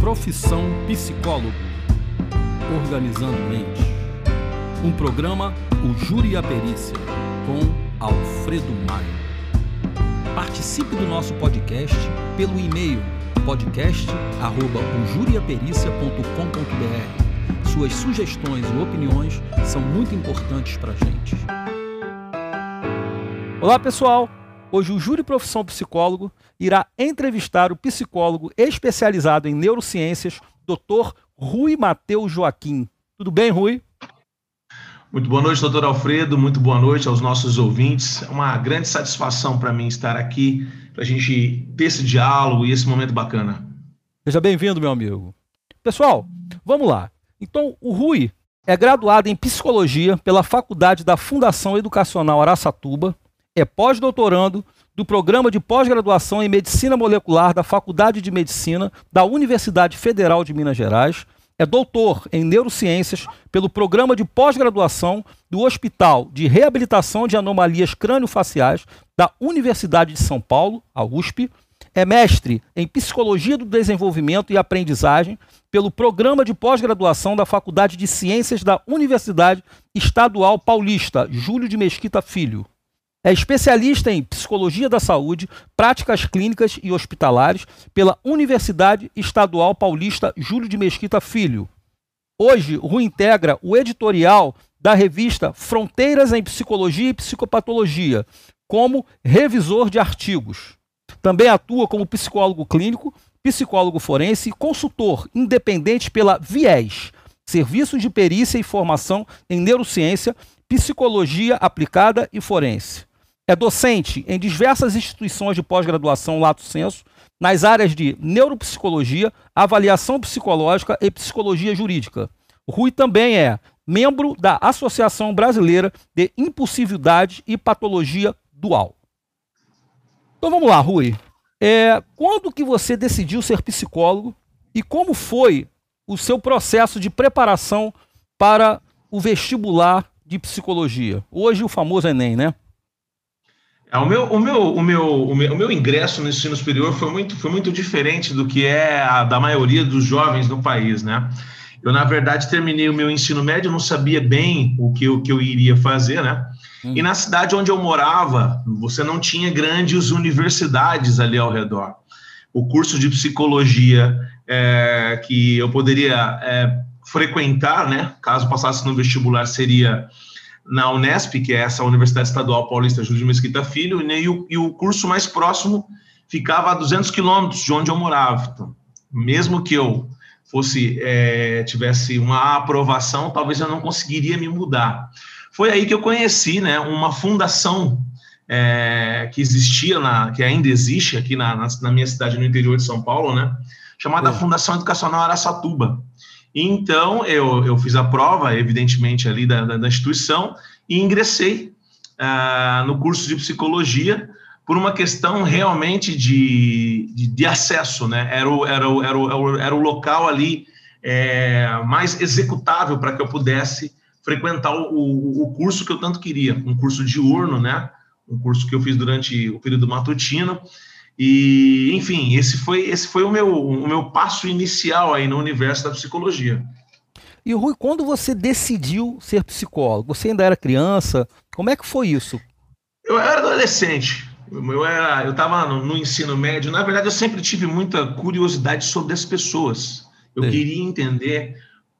Profissão Psicólogo. Organizando Mente. Um programa O Júri e a Perícia, com Alfredo Maia. Participe do nosso podcast pelo e-mail podcast.ojuriapericia.com.br. Suas sugestões e opiniões são muito importantes para a gente. Olá, pessoal! Hoje o Júri Profissão Psicólogo irá entrevistar o psicólogo especializado em neurociências, Dr. Rui Mateus Joaquim. Tudo bem, Rui? Muito boa noite, doutor Alfredo. Muito boa noite aos nossos ouvintes. É uma grande satisfação para mim estar aqui, para a gente ter esse diálogo e esse momento bacana. Seja bem-vindo, meu amigo. Pessoal, vamos lá. Então, o Rui é graduado em psicologia pela Faculdade da Fundação Educacional Araçatuba, é pós-doutorando do programa de pós-graduação em Medicina Molecular da Faculdade de Medicina da Universidade Federal de Minas Gerais, é doutor em neurociências pelo programa de pós-graduação do Hospital de Reabilitação de Anomalias Crânio-Faciais da Universidade de São Paulo, a USP, é mestre em Psicologia do Desenvolvimento e Aprendizagem pelo programa de pós-graduação da Faculdade de Ciências da Universidade Estadual Paulista, Júlio de Mesquita Filho. É especialista em psicologia da saúde, práticas clínicas e hospitalares pela Universidade Estadual Paulista Júlio de Mesquita Filho. Hoje, Rui integra o editorial da revista Fronteiras em Psicologia e Psicopatologia, como revisor de artigos. Também atua como psicólogo clínico, psicólogo forense e consultor independente pela Viés, Serviço de Perícia e Formação em Neurociência, Psicologia Aplicada e Forense. É docente em diversas instituições de pós-graduação lato senso, nas áreas de neuropsicologia, avaliação psicológica e psicologia jurídica. Rui também é membro da Associação Brasileira de Impulsividade e Patologia Dual. Então vamos lá, Rui. É, quando que você decidiu ser psicólogo e como foi o seu processo de preparação para o vestibular de psicologia? Hoje o famoso Enem, né? É, o, meu, o, meu, o, meu, o, meu, o meu ingresso no ensino superior foi muito, foi muito diferente do que é a da maioria dos jovens no país, né? Eu, na verdade, terminei o meu ensino médio, não sabia bem o que, o que eu iria fazer, né? Hum. E na cidade onde eu morava, você não tinha grandes universidades ali ao redor. O curso de psicologia é, que eu poderia é, frequentar, né? Caso passasse no vestibular, seria na Unesp, que é essa Universidade Estadual Paulista Júlio de Mesquita Filho, né, e, o, e o curso mais próximo ficava a 200 quilômetros de onde eu morava. Então, mesmo que eu fosse é, tivesse uma aprovação, talvez eu não conseguiria me mudar. Foi aí que eu conheci, né, uma fundação é, que existia na, que ainda existe aqui na, na, na, minha cidade no interior de São Paulo, né, chamada Fundação Educacional Araçatuba. Então, eu, eu fiz a prova, evidentemente, ali da, da, da instituição e ingressei uh, no curso de psicologia por uma questão realmente de, de, de acesso, né? Era o, era o, era o, era o local ali é, mais executável para que eu pudesse frequentar o, o curso que eu tanto queria, um curso diurno, né? Um curso que eu fiz durante o período matutino e, enfim, esse foi, esse foi o, meu, o meu passo inicial aí no universo da psicologia. E Rui, quando você decidiu ser psicólogo? Você ainda era criança? Como é que foi isso? Eu era adolescente. Eu era, eu estava no, no, ensino médio. Na verdade, eu sempre tive muita curiosidade sobre as pessoas. Eu Sim. queria entender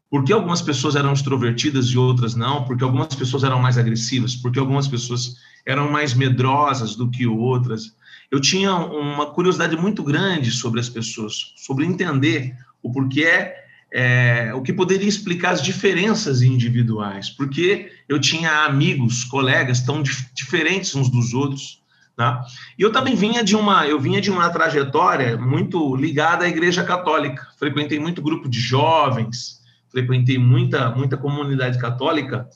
por que algumas pessoas eram extrovertidas e outras não, porque algumas pessoas eram mais agressivas, porque algumas pessoas eram mais medrosas do que outras eu tinha uma curiosidade muito grande sobre as pessoas, sobre entender o porquê, é, o que poderia explicar as diferenças individuais, porque eu tinha amigos, colegas tão dif diferentes uns dos outros, tá? E eu também vinha de uma, eu vinha de uma trajetória muito ligada à Igreja Católica. Frequentei muito grupo de jovens, frequentei muita, muita comunidade católica.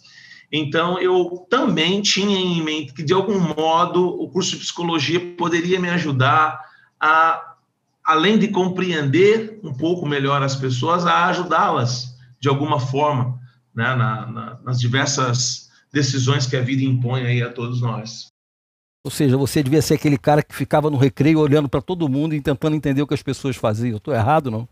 Então, eu também tinha em mente que, de algum modo, o curso de psicologia poderia me ajudar a, além de compreender um pouco melhor as pessoas, a ajudá-las de alguma forma, né, na, na, nas diversas decisões que a vida impõe aí a todos nós. Ou seja, você devia ser aquele cara que ficava no recreio olhando para todo mundo e tentando entender o que as pessoas faziam. Estou errado, não?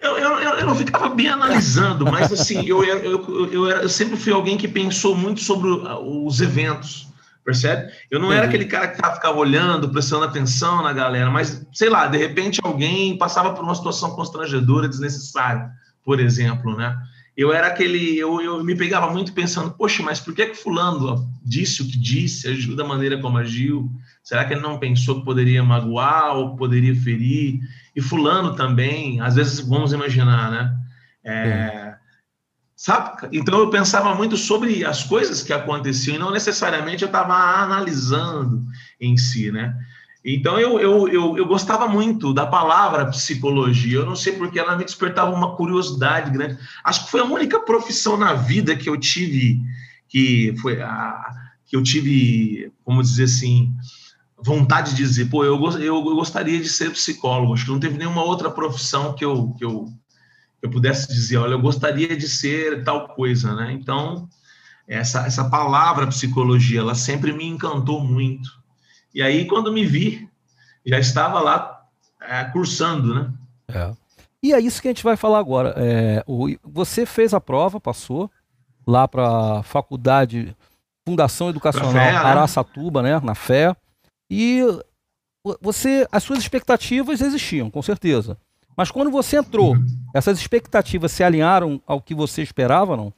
Eu não ficava bem analisando, mas assim, eu, eu, eu, eu, era, eu sempre fui alguém que pensou muito sobre os eventos, percebe? Eu não era aquele cara que ficava olhando, prestando atenção na galera, mas, sei lá, de repente alguém passava por uma situação constrangedora, desnecessária, por exemplo, né? Eu era aquele, eu, eu me pegava muito pensando, poxa, mas por que que fulano disse o que disse, agiu da maneira como agiu? Será que ele não pensou que poderia magoar ou poderia ferir? E fulano também, às vezes vamos imaginar, né? É, sabe? Então eu pensava muito sobre as coisas que aconteciam e não necessariamente eu estava analisando em si, né? Então eu, eu, eu, eu, gostava muito da palavra psicologia. Eu não sei porque ela me despertava uma curiosidade grande. Acho que foi a única profissão na vida que eu tive que foi a que eu tive, como dizer assim, vontade de dizer, pô, eu, eu, gostaria de ser psicólogo. Acho que não teve nenhuma outra profissão que eu, que eu, eu pudesse dizer, olha, eu gostaria de ser tal coisa, né? Então, essa, essa palavra psicologia, ela sempre me encantou muito. E aí, quando me vi, já estava lá é, cursando, né? É. E é isso que a gente vai falar agora. É, o, você fez a prova, passou lá para a Faculdade Fundação Educacional fé, né? Araçatuba, né? Na fé. E você, as suas expectativas existiam, com certeza. Mas quando você entrou, uhum. essas expectativas se alinharam ao que você esperava, não?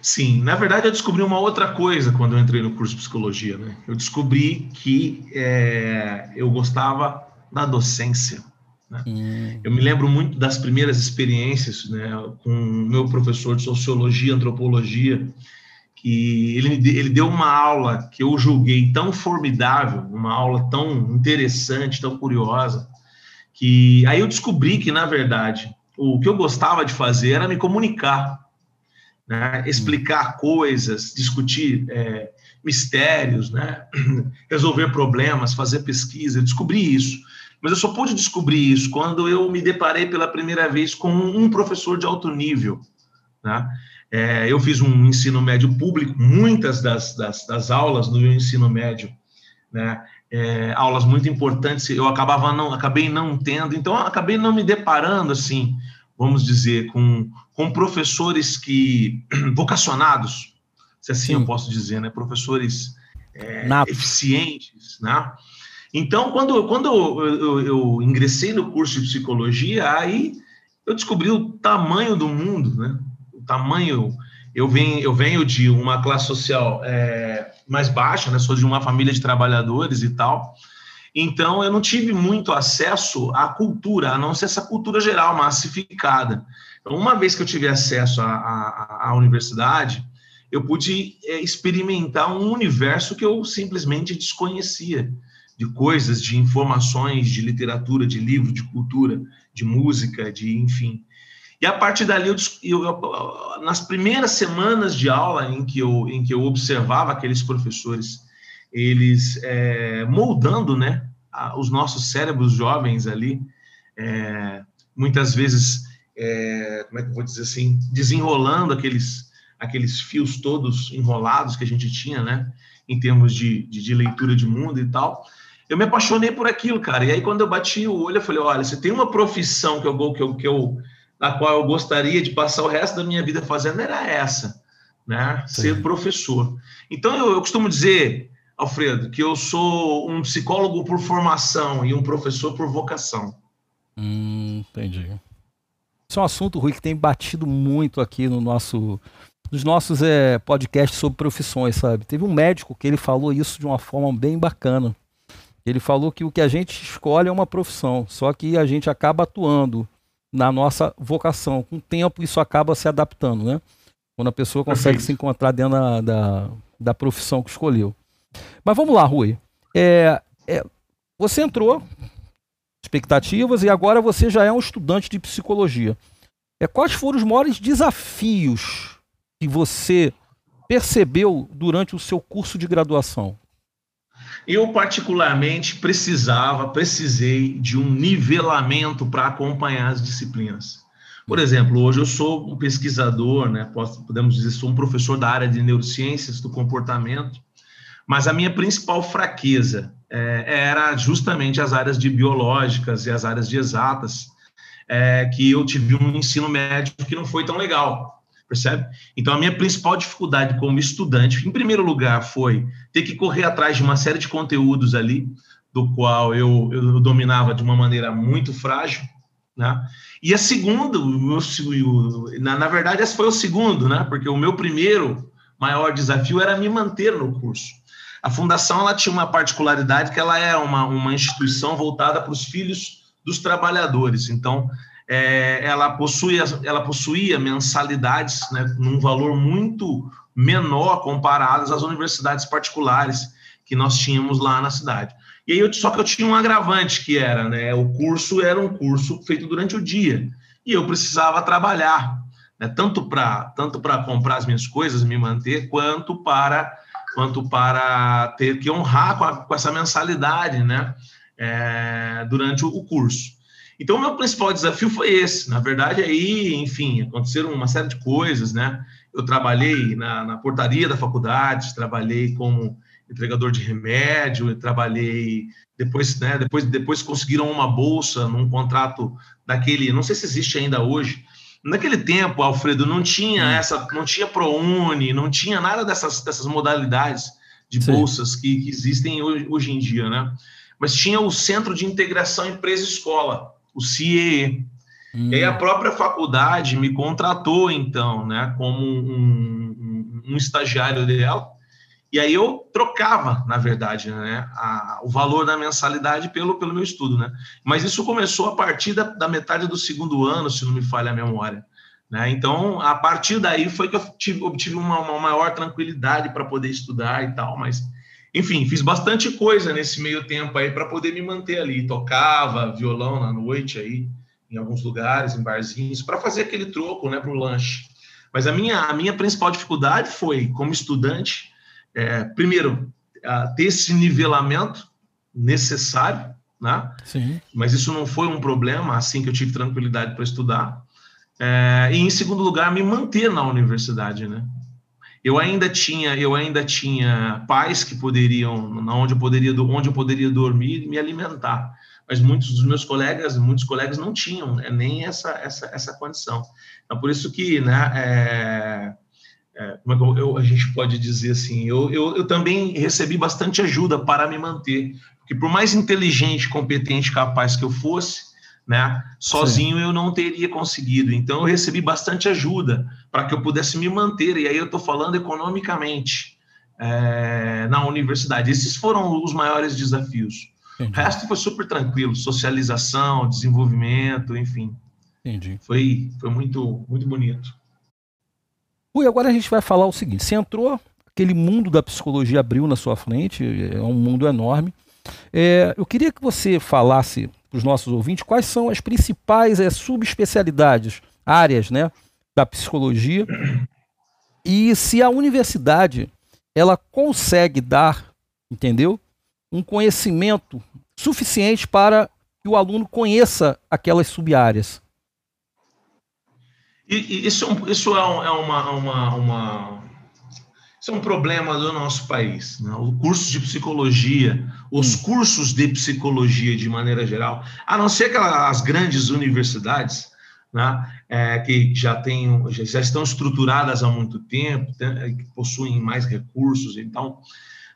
Sim, na verdade eu descobri uma outra coisa quando eu entrei no curso de psicologia. Né? Eu descobri que é, eu gostava da docência. Né? Hum. Eu me lembro muito das primeiras experiências né, com o meu professor de sociologia, antropologia, que ele, ele deu uma aula que eu julguei tão formidável, uma aula tão interessante, tão curiosa, que aí eu descobri que, na verdade, o que eu gostava de fazer era me comunicar, né? explicar coisas, discutir é, mistérios, né? resolver problemas, fazer pesquisa. Eu descobri isso. Mas eu só pude descobrir isso quando eu me deparei pela primeira vez com um professor de alto nível. Né? É, eu fiz um ensino médio público, muitas das, das, das aulas no meu ensino médio, né, é, aulas muito importantes, eu acabava não, acabei não tendo, então acabei não me deparando assim, vamos dizer, com, com professores que vocacionados, se assim Sim. eu posso dizer, né, professores é, eficientes, né? Então, quando, quando eu, eu, eu ingressei no curso de psicologia, aí eu descobri o tamanho do mundo, né? Tamanho. Eu venho, eu venho de uma classe social é, mais baixa, né? Sou de uma família de trabalhadores e tal. Então, eu não tive muito acesso à cultura, a não ser essa cultura geral, massificada. Então, uma vez que eu tive acesso à, à, à universidade, eu pude é, experimentar um universo que eu simplesmente desconhecia, de coisas, de informações, de literatura, de livro, de cultura, de música, de enfim. E a partir dali, eu, eu, nas primeiras semanas de aula em que eu, em que eu observava aqueles professores, eles é, moldando né, a, os nossos cérebros jovens ali, é, muitas vezes, é, como é que eu vou dizer assim, desenrolando aqueles, aqueles fios todos enrolados que a gente tinha, né, em termos de, de, de leitura de mundo e tal, eu me apaixonei por aquilo, cara. E aí, quando eu bati o olho, eu falei: olha, você tem uma profissão que eu, que eu, que eu a qual eu gostaria de passar o resto da minha vida fazendo era essa, né? Ser professor. Então eu, eu costumo dizer, Alfredo, que eu sou um psicólogo por formação e um professor por vocação. Hum, entendi. Isso é um assunto, Rui, que tem batido muito aqui no nosso, nos nossos é, podcasts sobre profissões, sabe? Teve um médico que ele falou isso de uma forma bem bacana. Ele falou que o que a gente escolhe é uma profissão, só que a gente acaba atuando na nossa vocação. Com o tempo, isso acaba se adaptando, né? Quando a pessoa consegue Perfeito. se encontrar dentro da, da, da, profissão que escolheu. Mas vamos lá, Rui. É, é, você entrou, expectativas, e agora você já é um estudante de psicologia. É, quais foram os maiores desafios que você percebeu durante o seu curso de graduação? Eu, particularmente, precisava, precisei de um nivelamento para acompanhar as disciplinas. Por exemplo, hoje eu sou um pesquisador, né, podemos dizer, sou um professor da área de neurociências do comportamento, mas a minha principal fraqueza é, era justamente as áreas de biológicas e as áreas de exatas, é, que eu tive um ensino médio que não foi tão legal, percebe? Então, a minha principal dificuldade como estudante, em primeiro lugar, foi ter que correr atrás de uma série de conteúdos ali, do qual eu, eu dominava de uma maneira muito frágil, né? E a segunda, na, na verdade, esse foi o segundo, né? Porque o meu primeiro maior desafio era me manter no curso. A fundação ela tinha uma particularidade que ela é uma, uma instituição voltada para os filhos dos trabalhadores. Então, é, ela, possuía, ela possuía mensalidades né, num valor muito menor comparadas às universidades particulares que nós tínhamos lá na cidade. E aí, eu, só que eu tinha um agravante que era, né, o curso era um curso feito durante o dia e eu precisava trabalhar, né, tanto para tanto para comprar as minhas coisas, me manter, quanto para quanto para ter que honrar com, a, com essa mensalidade, né, é, durante o curso. Então, o meu principal desafio foi esse. Na verdade, aí, enfim, aconteceram uma série de coisas, né? Eu trabalhei na, na portaria da faculdade, trabalhei como entregador de remédio, trabalhei depois, né? Depois, depois conseguiram uma bolsa num contrato daquele, não sei se existe ainda hoje. Naquele tempo, Alfredo, não tinha essa, não tinha ProUni, não tinha nada dessas, dessas modalidades de bolsas que, que, existem hoje, hoje em dia, né? Mas tinha o Centro de Integração Empresa-Escola o CIE. Hum. E aí a hum. própria faculdade me contratou, então, né, como um, um, um estagiário dela, e aí eu trocava, na verdade, né, a, o valor da mensalidade pelo, pelo meu estudo, né? Mas isso começou a partir da, da metade do segundo ano, se não me falha a memória. Né? Então, a partir daí foi que eu tive, obtive uma, uma maior tranquilidade para poder estudar e tal, mas enfim, fiz bastante coisa nesse meio tempo aí para poder me manter ali. Tocava violão na noite aí, em alguns lugares, em barzinhos, para fazer aquele troco, né, para o lanche. Mas a minha, a minha principal dificuldade foi, como estudante, é, primeiro, ter esse nivelamento necessário, né? Sim. Mas isso não foi um problema assim que eu tive tranquilidade para estudar. É, e em segundo lugar, me manter na universidade, né? Eu ainda tinha eu ainda tinha pais que poderiam onde eu poderia onde eu poderia dormir e me alimentar. Mas muitos dos meus colegas muitos colegas não tinham né, nem essa essa essa condição. Então por isso que né é, é, é eu, a gente pode dizer assim eu, eu, eu também recebi bastante ajuda para me manter porque por mais inteligente competente capaz que eu fosse né? Sozinho Sim. eu não teria conseguido. Então eu recebi bastante ajuda para que eu pudesse me manter. E aí eu estou falando economicamente é, na universidade. Esses foram os maiores desafios. Entendi. O resto foi super tranquilo, socialização, desenvolvimento, enfim. Entendi. Foi, foi muito, muito bonito. Ui, agora a gente vai falar o seguinte: você entrou, aquele mundo da psicologia abriu na sua frente, é um mundo enorme. É, eu queria que você falasse para os nossos ouvintes quais são as principais é, subespecialidades, áreas né, da psicologia e se a universidade ela consegue dar, entendeu, um conhecimento suficiente para que o aluno conheça aquelas subáreas. E, e isso, é isso é, é uma, uma, uma isso é um problema do nosso país. Né? O curso de psicologia, os hum. cursos de psicologia de maneira geral, a não ser aquelas grandes universidades, né? É, que já, tem, já estão estruturadas há muito tempo, que possuem mais recursos, então,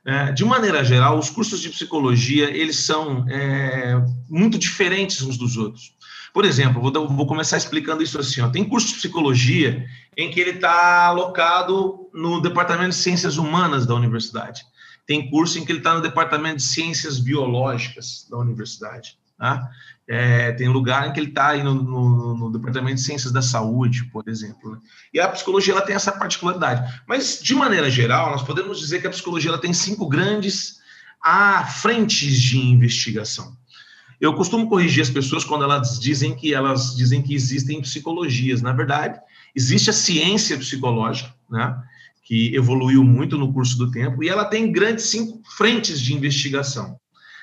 é, de maneira geral, os cursos de psicologia eles são é, muito diferentes uns dos outros. Por exemplo, vou, vou começar explicando isso assim: ó. tem curso de psicologia em que ele está alocado no departamento de ciências humanas da universidade. Tem curso em que ele está no departamento de ciências biológicas da universidade. Tá? É, tem lugar em que ele está no, no, no, departamento de ciências da saúde, por exemplo. Né? E a psicologia ela tem essa particularidade. Mas, de maneira geral, nós podemos dizer que a psicologia ela tem cinco grandes frentes de investigação. Eu costumo corrigir as pessoas quando elas dizem que elas dizem que existem psicologias. Na verdade, existe a ciência psicológica, né, que evoluiu muito no curso do tempo, e ela tem grandes cinco frentes de investigação.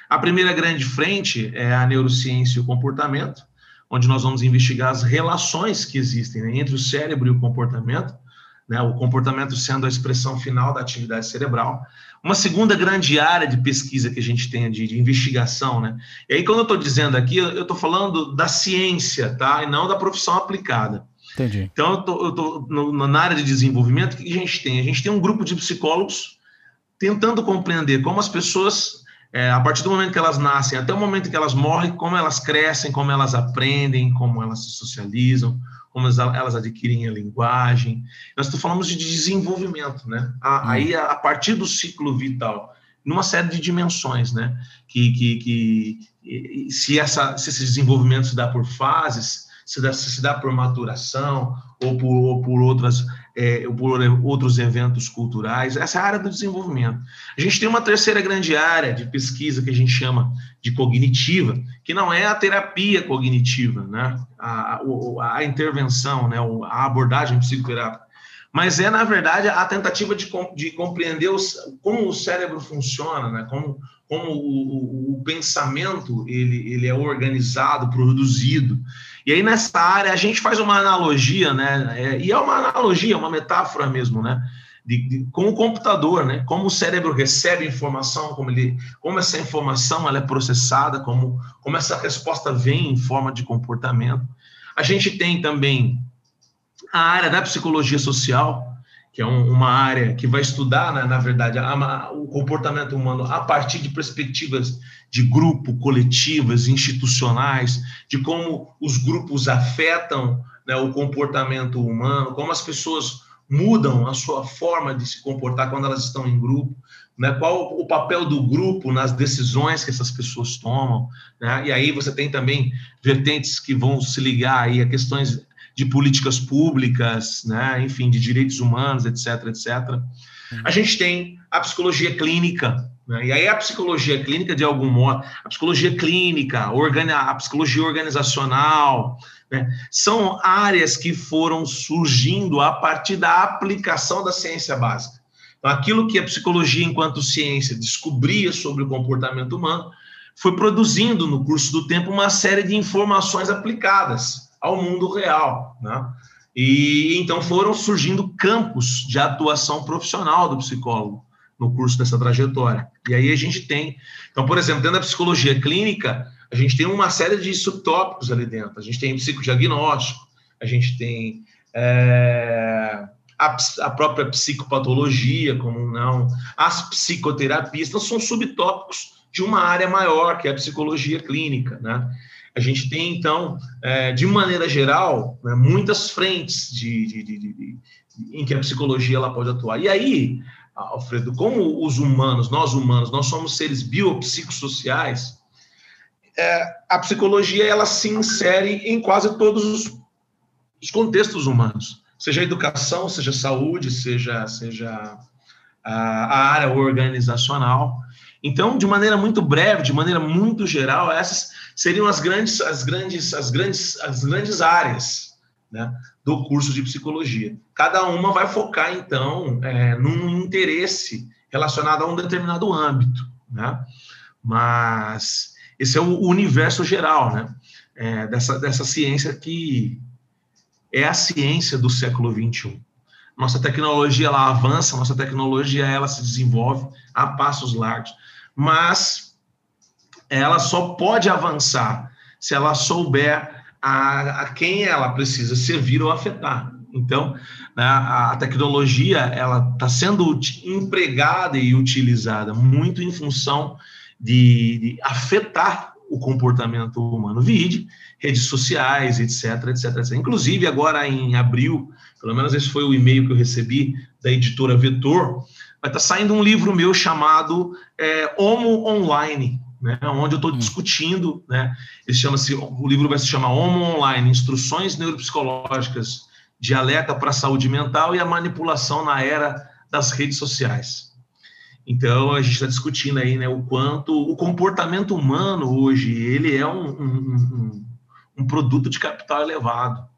A primeira grande frente é a neurociência e o comportamento, onde nós vamos investigar as relações que existem né, entre o cérebro e o comportamento, né, o comportamento sendo a expressão final da atividade cerebral. Uma segunda grande área de pesquisa que a gente tem de, de investigação, né? E aí, quando eu estou dizendo aqui, eu estou falando da ciência, tá? E não da profissão aplicada. Entendi. Então, eu tô, eu tô no, na área de desenvolvimento, o que a gente tem? A gente tem um grupo de psicólogos tentando compreender como as pessoas, é, a partir do momento que elas nascem até o momento que elas morrem, como elas crescem, como elas aprendem, como elas se socializam, como elas adquirem a linguagem. Nós falamos de desenvolvimento, né? Hum. Aí, a partir do ciclo vital, numa série de dimensões, né? Que, que, que se, essa, se esse desenvolvimento se dá por fases, se dá, se dá por maturação ou por, ou por outras é, por outros eventos culturais, essa é área do desenvolvimento. A gente tem uma terceira grande área de pesquisa que a gente chama de cognitiva, que não é a terapia cognitiva, né? a, a, a intervenção, né? a abordagem psicoterápica, mas é, na verdade, a tentativa de, de compreender os, como o cérebro funciona, né? como, como o, o, o pensamento ele, ele é organizado, produzido. E aí, nessa área, a gente faz uma analogia, né? É, e é uma analogia, uma metáfora mesmo, né? De, de, com o computador, né? Como o cérebro recebe informação, como ele, como essa informação ela é processada, como, como essa resposta vem em forma de comportamento. A gente tem também a área da psicologia social, que é um, uma área que vai estudar, né, na verdade, a, o comportamento humano a partir de perspectivas de grupo, coletivas, institucionais, de como os grupos afetam né, o comportamento humano, como as pessoas mudam a sua forma de se comportar quando elas estão em grupo, né, qual o papel do grupo nas decisões que essas pessoas tomam, né, e aí você tem também vertentes que vão se ligar aí a questões de políticas públicas, né, enfim, de direitos humanos, etc, etc. Uhum. A gente tem a psicologia clínica, né, e aí a psicologia clínica, de algum modo, a psicologia clínica, a psicologia organizacional, né, são áreas que foram surgindo a partir da aplicação da ciência básica. Então, aquilo que a psicologia, enquanto ciência, descobria sobre o comportamento humano, foi produzindo no curso do tempo uma série de informações aplicadas ao mundo real, né? E então foram surgindo campos de atuação profissional do psicólogo no curso dessa trajetória. E aí a gente tem, então, por exemplo, dentro da psicologia clínica, a gente tem uma série de subtópicos ali dentro. A gente tem psicodiagnóstico, a gente tem é, a, a, própria psicopatologia, como não, as psicoterapias, então são subtópicos de uma área maior, que é a psicologia clínica, né? A gente tem, então, é, de maneira geral, né, muitas frentes de, de, de, em que a psicologia ela pode atuar. E aí, Alfredo, como os humanos, nós humanos, nós somos seres biopsicossociais, é, a psicologia ela se insere em quase todos os, os contextos humanos, seja educação, seja saúde, seja, seja a área organizacional. Então, de maneira muito breve, de maneira muito geral, essas seriam as grandes, as grandes, as grandes, as grandes áreas né, do curso de psicologia. Cada uma vai focar, então, é, num interesse relacionado a um determinado âmbito, né? Mas esse é o universo geral, né? É, dessa, dessa ciência que é a ciência do século XXI. Nossa tecnologia ela avança, nossa tecnologia ela se desenvolve a passos largos mas ela só pode avançar se ela souber a, a quem ela precisa servir ou afetar. Então, né, a tecnologia ela está sendo empregada e utilizada muito em função de, de afetar o comportamento humano. Vide redes sociais, etc, etc, etc. Inclusive, agora em abril, pelo menos esse foi o e-mail que eu recebi da editora Vetor, vai estar tá saindo um livro meu chamado é, Homo Online, né, onde eu estou hum. discutindo, né, ele chama-se, o livro vai se chamar Homo Online, Instruções Neuropsicológicas de Alerta para a Saúde Mental e a Manipulação na Era das Redes Sociais. Então, a gente está discutindo aí né, o quanto o comportamento humano hoje, ele é um, um, um, um produto de capital elevado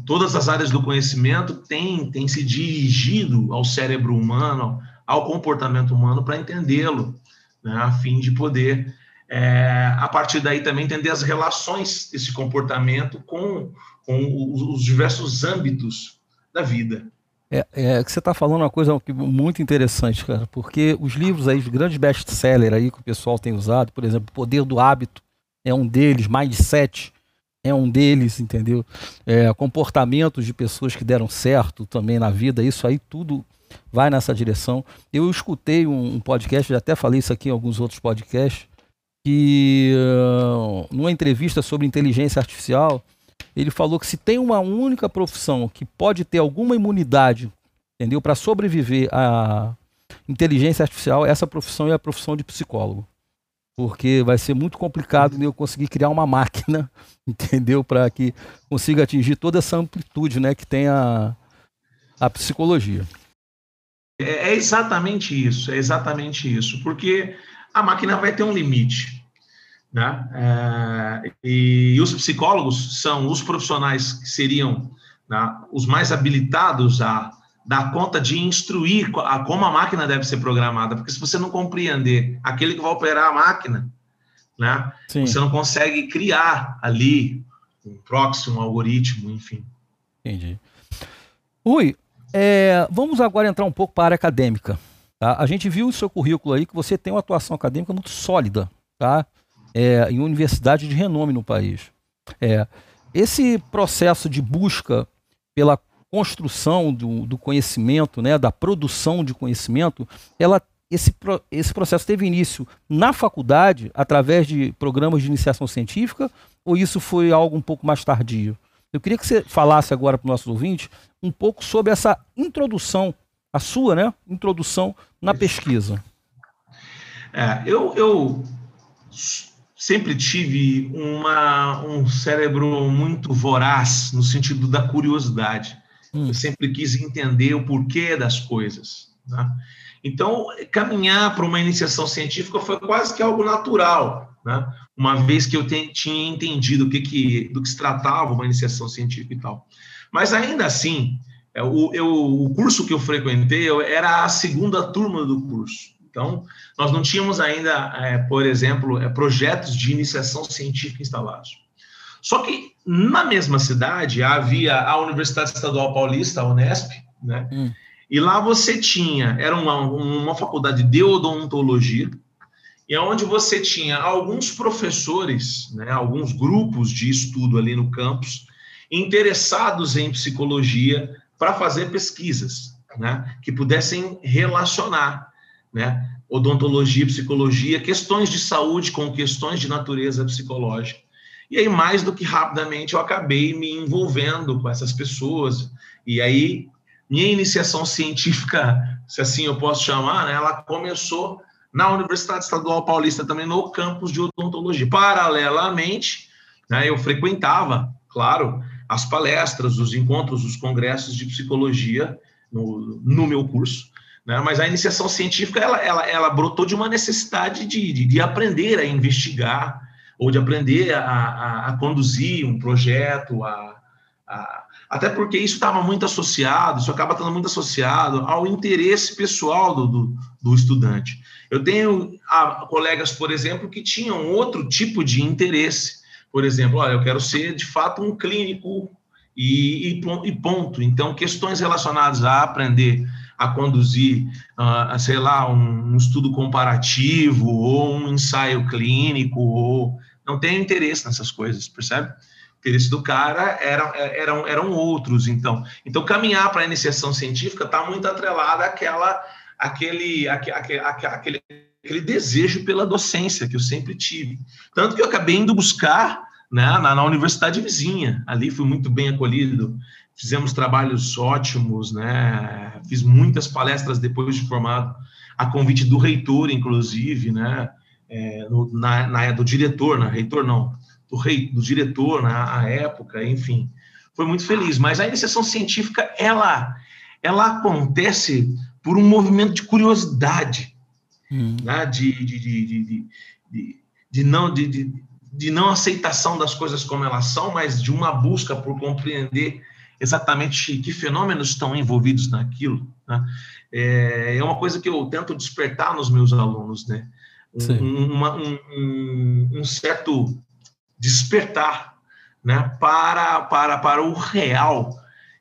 todas as áreas do conhecimento têm, têm se dirigido ao cérebro humano, ao comportamento humano, para entendê-lo, né, a fim de poder, é, a partir daí, também entender as relações desse comportamento com, com os, os diversos âmbitos da vida. É, é que você está falando uma coisa muito interessante, cara, porque os livros aí, os grandes best-sellers aí que o pessoal tem usado, por exemplo, Poder do Hábito é um deles, Mindset é um deles, entendeu? É, comportamentos de pessoas que deram certo também na vida, isso aí tudo vai nessa direção. Eu escutei um, um podcast, já até falei isso aqui em alguns outros podcasts, que uh, numa entrevista sobre inteligência artificial, ele falou que se tem uma única profissão que pode ter alguma imunidade, entendeu, para sobreviver à inteligência artificial, essa profissão é a profissão de psicólogo. Porque vai ser muito complicado eu conseguir criar uma máquina, entendeu, para que consiga atingir toda essa amplitude, né, que tem a, a psicologia. É, é exatamente isso, é exatamente isso, porque a máquina vai ter um limite. Né? É, e, os psicólogos são os profissionais que seriam né, os mais habilitados a dar conta de instruir a, como a máquina deve ser programada, porque se você não compreender aquele que vai operar a máquina, né, você não consegue criar ali um proxy, um algoritmo, enfim. Entendi. Rui, é, vamos agora entrar um pouco para a área acadêmica. Tá? A gente viu o seu currículo aí que você tem uma atuação acadêmica muito sólida. Tá? é, em universidades de renome no país. É, esse processo de busca pela construção do, do, conhecimento, né, da produção de conhecimento, ela, esse, esse processo teve início na faculdade, através de programas de iniciação científica, ou isso foi algo um pouco mais tardio? Eu queria que você falasse agora para os nossos ouvintes um pouco sobre essa introdução, a sua né, introdução na pesquisa. É, eu, eu sempre tive uma, um cérebro muito voraz, no sentido da curiosidade. Hum. Eu sempre quis entender o porquê das coisas. Né? Então, caminhar para uma iniciação científica foi quase que algo natural, né? uma vez que eu tinha entendido o que, que, do que se tratava uma iniciação científica e tal. Mas ainda assim, é, o, eu, o curso que eu frequentei eu, era a segunda turma do curso. Então, nós não tínhamos ainda, é, por exemplo, é, projetos de iniciação científica instalados. Só que na mesma cidade havia a Universidade Estadual Paulista, a Unesp, né? Hum. E lá você tinha, era uma, uma faculdade de odontologia, e é onde você tinha alguns professores, né, alguns grupos de estudo ali no campus, interessados em psicologia para fazer pesquisas, né, que pudessem relacionar né? Odontologia, psicologia, questões de saúde com questões de natureza psicológica. E aí, mais do que rapidamente, eu acabei me envolvendo com essas pessoas. E aí, minha iniciação científica, se assim eu posso chamar, né, ela começou na Universidade Estadual Paulista, também no campus de odontologia. Paralelamente, né, eu frequentava, claro, as palestras, os encontros, os congressos de psicologia no, no meu curso. Né? Mas a iniciação científica ela, ela, ela brotou de uma necessidade de, de, de aprender a investigar ou de aprender a, a, a conduzir um projeto, a, a até porque isso estava muito associado, isso acaba estando muito associado ao interesse pessoal do, do, do estudante. Eu tenho a, colegas, por exemplo, que tinham outro tipo de interesse. Por exemplo, olha, eu quero ser de fato um clínico e, e, e ponto. Então, questões relacionadas a aprender a conduzir, uh, sei lá, um, um, estudo comparativo ou um ensaio clínico, ou não tem interesse nessas coisas, percebe? O interesse do cara era, eram, eram outros, então. Então, caminhar para a iniciação científica está muito atrelada àquela, àquele, àquele, àquele, aquele desejo pela docência que eu sempre tive. Tanto que eu acabei indo buscar né, na, na universidade vizinha, ali fui muito bem acolhido, fizemos trabalhos ótimos, né? Fiz muitas palestras depois de formado, a convite do reitor, inclusive, né? É, no, na, na do diretor, na reitor não, do rei, do diretor na época, enfim, foi muito feliz. Mas a iniciação científica ela ela acontece por um movimento de curiosidade, hum. né? de, de, de, de, de, não de, de não aceitação das coisas como elas são, mas de uma busca por compreender exatamente que fenômenos estão envolvidos naquilo. Né? É, é uma coisa que eu tento despertar nos meus alunos, né? Um, uma, um, um, certo despertar né? para, para, para o real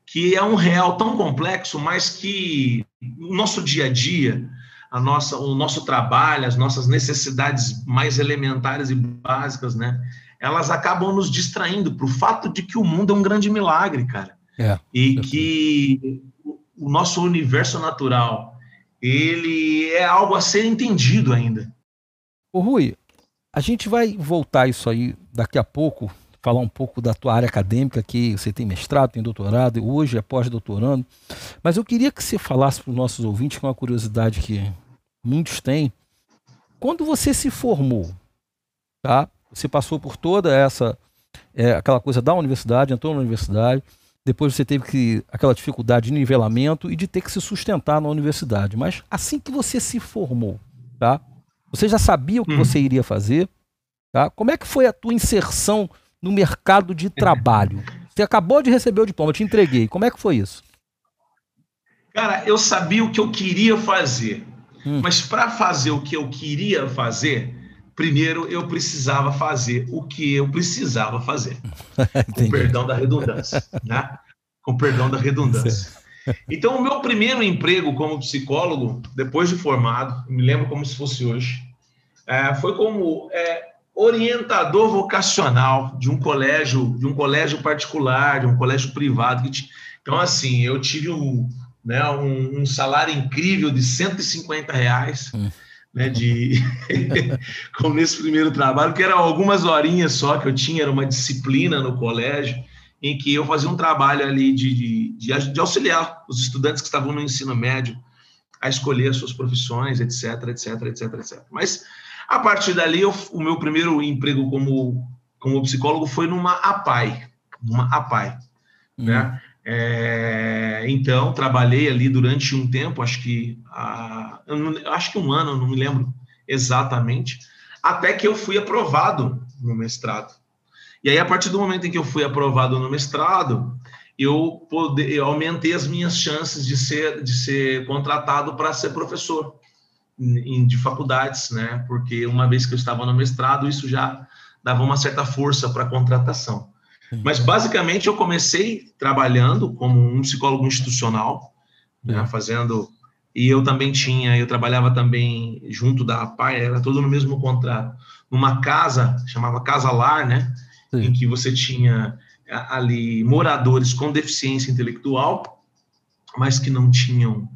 que é um real tão complexo, mas que o nosso dia a dia, a nossa, o nosso trabalho, as nossas necessidades mais elementares e básicas, né? Elas acabam nos distraindo para o fato de que o mundo é um grande milagre, cara. É, e que o nosso universo natural, ele é algo a ser entendido ainda. Ô Rui, a gente vai voltar isso aí daqui a pouco, falar um pouco da tua área acadêmica, que você tem mestrado, tem doutorado, hoje é pós-doutorando. Mas eu queria que você falasse para os nossos ouvintes, com é uma curiosidade que muitos têm. Quando você se formou, tá? Você passou por toda essa é, aquela coisa da universidade, entrou na universidade, depois você teve que aquela dificuldade de nivelamento e de ter que se sustentar na universidade. Mas assim que você se formou, tá? Você já sabia o que hum. você iria fazer, tá? Como é que foi a tua inserção no mercado de trabalho? Você acabou de receber o diploma, eu te entreguei. Como é que foi isso? Cara, eu sabia o que eu queria fazer. Hum. Mas para fazer o que eu queria fazer, primeiro eu precisava fazer o que eu precisava fazer. com perdão da redundância, né? Com perdão da redundância. Então, o meu primeiro emprego como psicólogo, depois de formado, me lembro como se fosse hoje, é, foi como é, orientador vocacional de um colégio, de um colégio particular, de um colégio privado. Então, assim, eu tive um, né, um, um, salário incrível de 150 reais, hum. né, de, como nesse primeiro trabalho, que eram algumas horinhas só que eu tinha, era uma disciplina no colégio, em que eu fazia um trabalho ali de, de, de auxiliar os estudantes que estavam no ensino médio a escolher as suas profissões, etc, etc, etc, etc. Mas, a partir dali, eu, o meu primeiro emprego como, como psicólogo foi numa APAI, numa APAI, hum. né? É, então, trabalhei ali durante um tempo, acho que, a, não, acho que um ano, não me lembro exatamente, até que eu fui aprovado no mestrado. E aí, a partir do momento em que eu fui aprovado no mestrado, eu, poder, eu aumentei as minhas chances de ser, de ser contratado para ser professor de faculdades, né? Porque uma vez que eu estava no mestrado, isso já dava uma certa força para a contratação. Mas basicamente eu comecei trabalhando como um psicólogo institucional, né, fazendo e eu também tinha, eu trabalhava também junto da APAI, era todo no mesmo contrato, numa casa, chamava Casa Lar, né, Sim. em que você tinha ali moradores com deficiência intelectual, mas que não tinham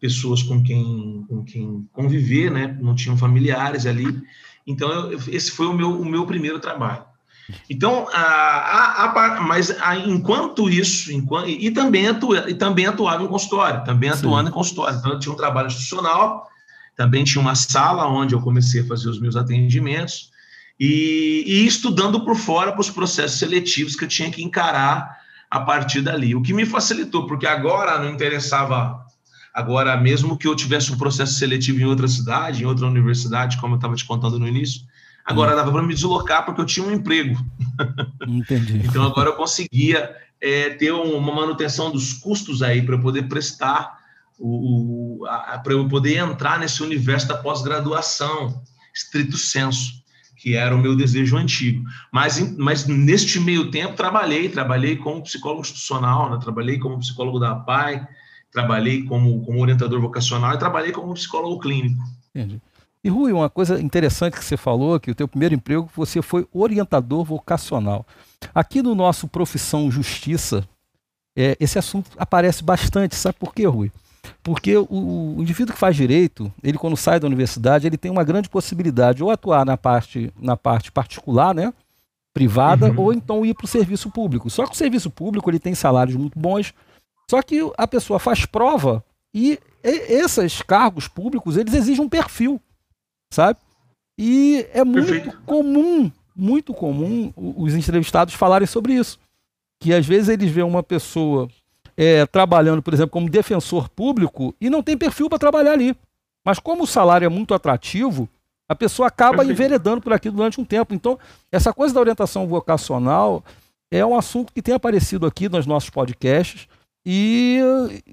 pessoas com quem, com quem conviver, né, não tinham familiares ali. Então, eu, esse foi o meu, o meu primeiro trabalho. Então, a, a, a, mas enquanto isso, enquanto, e, também atua, e também atuava em consultório, também atuando Sim. em consultório. Então, eu tinha um trabalho institucional, também tinha uma sala onde eu comecei a fazer os meus atendimentos, e, e estudando por fora para os processos seletivos que eu tinha que encarar a partir dali. O que me facilitou, porque agora não interessava, agora mesmo que eu tivesse um processo seletivo em outra cidade, em outra universidade, como eu estava te contando no início, Agora hum. dava para me deslocar porque eu tinha um emprego. Entendi. então agora eu conseguia é, ter uma manutenção dos custos aí para poder prestar o, para eu poder entrar nesse universo da pós-graduação, estrito senso, que era o meu desejo antigo. Mas, mas neste meio tempo trabalhei, trabalhei como psicólogo institucional, né? trabalhei como psicólogo da PAI, trabalhei como, como orientador vocacional e trabalhei como psicólogo clínico. Entendi. E Rui, uma coisa interessante que você falou, que o teu primeiro emprego você foi orientador vocacional. Aqui no nosso Profissão Justiça, é, esse assunto aparece bastante. Sabe por quê, Rui? Porque o, o, indivíduo que faz direito, ele quando sai da universidade, ele tem uma grande possibilidade de ou atuar na parte, na parte particular, né? privada, uhum. ou então ir para o serviço público. Só que o serviço público ele tem salários muito bons, só que a pessoa faz prova e, esses cargos públicos, eles exigem um perfil sabe? E é muito Perfeito. comum, muito comum os entrevistados falarem sobre isso. Que às vezes eles veem uma pessoa é, trabalhando, por exemplo, como defensor público e não tem perfil para trabalhar ali. Mas como o salário é muito atrativo, a pessoa acaba Perfeito. enveredando por aqui durante um tempo. Então, essa coisa da orientação vocacional é um assunto que tem aparecido aqui nos nossos podcasts e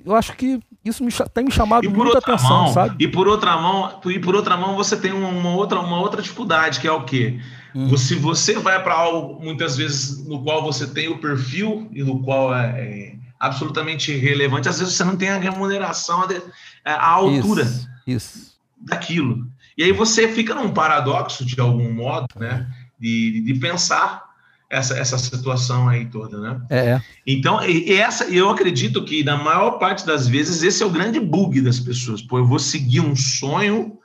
eu acho que isso me, tem me chamado muita atenção, mão, sabe? E por outra mão, e por outra mão você tem uma outra, uma outra dificuldade, que é o quê? Hum. Se você vai para algo, muitas vezes, no qual você tem o perfil e no qual é, é, absolutamente relevante, às vezes você não tem a remuneração à altura isso, isso. daquilo. E aí você fica num paradoxo, de algum modo, né? De, de pensar essa, essa situação aí toda, né? É. é. Então, e essa, eu acredito que na maior parte das vezes esse é o grande bug das pessoas. Pô, eu vou seguir um sonho,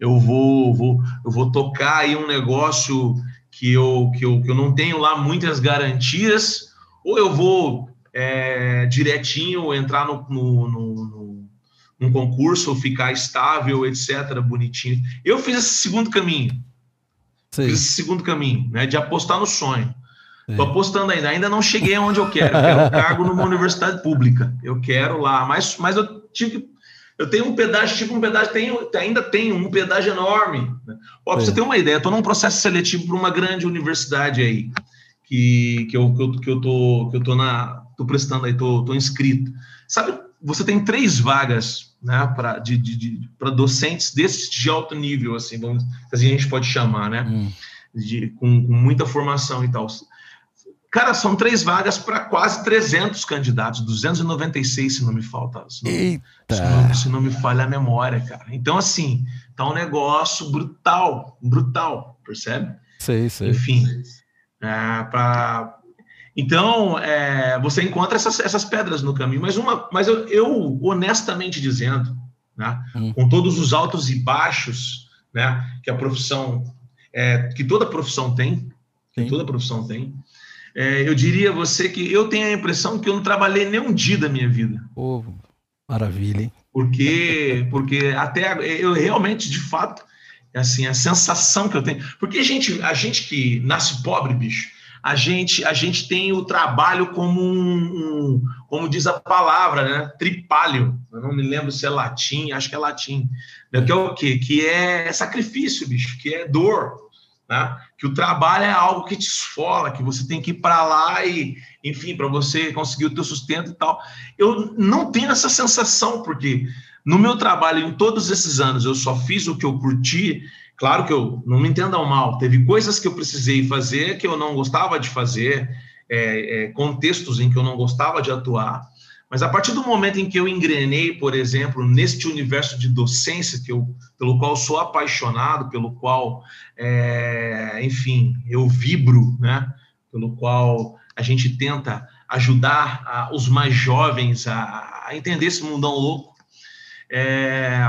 eu vou, vou, eu vou tocar aí um negócio que eu, que eu, que eu não tenho lá muitas garantias, ou eu vou é, direitinho entrar no, no, no, no, num concurso, ficar estável, etc., bonitinho. Eu fiz esse segundo caminho. Sim. Fiz esse segundo caminho, né, de apostar no sonho. Estou apostando ainda, ainda não cheguei aonde eu quero. Eu quero um cargo numa universidade pública. Eu quero lá, mas, mas eu tive eu tenho um pedágio, tipo um pedágio, tenho, ainda tenho um pedágio enorme. Né? Ó, você ter uma ideia, estou num processo seletivo para uma grande universidade aí, que, que, eu, que, eu, que eu tô, que eu tô na. tô prestando aí, tô, tô inscrito. Sabe, você tem três vagas né, para de, de, de docentes desses de alto nível, assim, vamos, assim a gente pode chamar, né? Hum. De, com, com muita formação e tal. Cara, são três vagas para quase 300 candidatos, 296, se não me falta. Se não, se não, se não me falha a memória, cara. Então, assim, tá um negócio brutal, brutal, percebe? Sei, sei. Enfim, é, pra... então é, você encontra essas, essas pedras no caminho, mas uma, mas eu, eu honestamente dizendo, né, hum. com todos os altos e baixos, né, que a profissão, é, que toda profissão tem, que toda profissão tem, é, eu diria a você que eu tenho a impressão que eu não trabalhei nem um dia da minha vida. Oh, maravilha, hein? Porque, porque até eu realmente, de fato, assim, a sensação que eu tenho. Porque a gente, a gente que nasce pobre, bicho, a gente, a gente tem o trabalho como um, um, como diz a palavra, né? Tripálio. Eu não me lembro se é latim, acho que é latim. Que é o quê? Que é sacrifício, bicho, que é dor, né? Que o trabalho é algo que te esfola, que você tem que ir para lá e, enfim, para você conseguir o teu sustento e tal. Eu não tenho essa sensação, porque no meu trabalho, em todos esses anos, eu só fiz o que eu curti. Claro que eu não me entendam mal, teve coisas que eu precisei fazer que eu não gostava de fazer, é, é, contextos em que eu não gostava de atuar. Mas a partir do momento em que eu engrenei, por exemplo, neste universo de docência que eu, pelo qual sou apaixonado, pelo qual, é, enfim, eu vibro, né? Pelo qual a gente tenta ajudar a, os mais jovens a, a, entender esse mundão louco. É,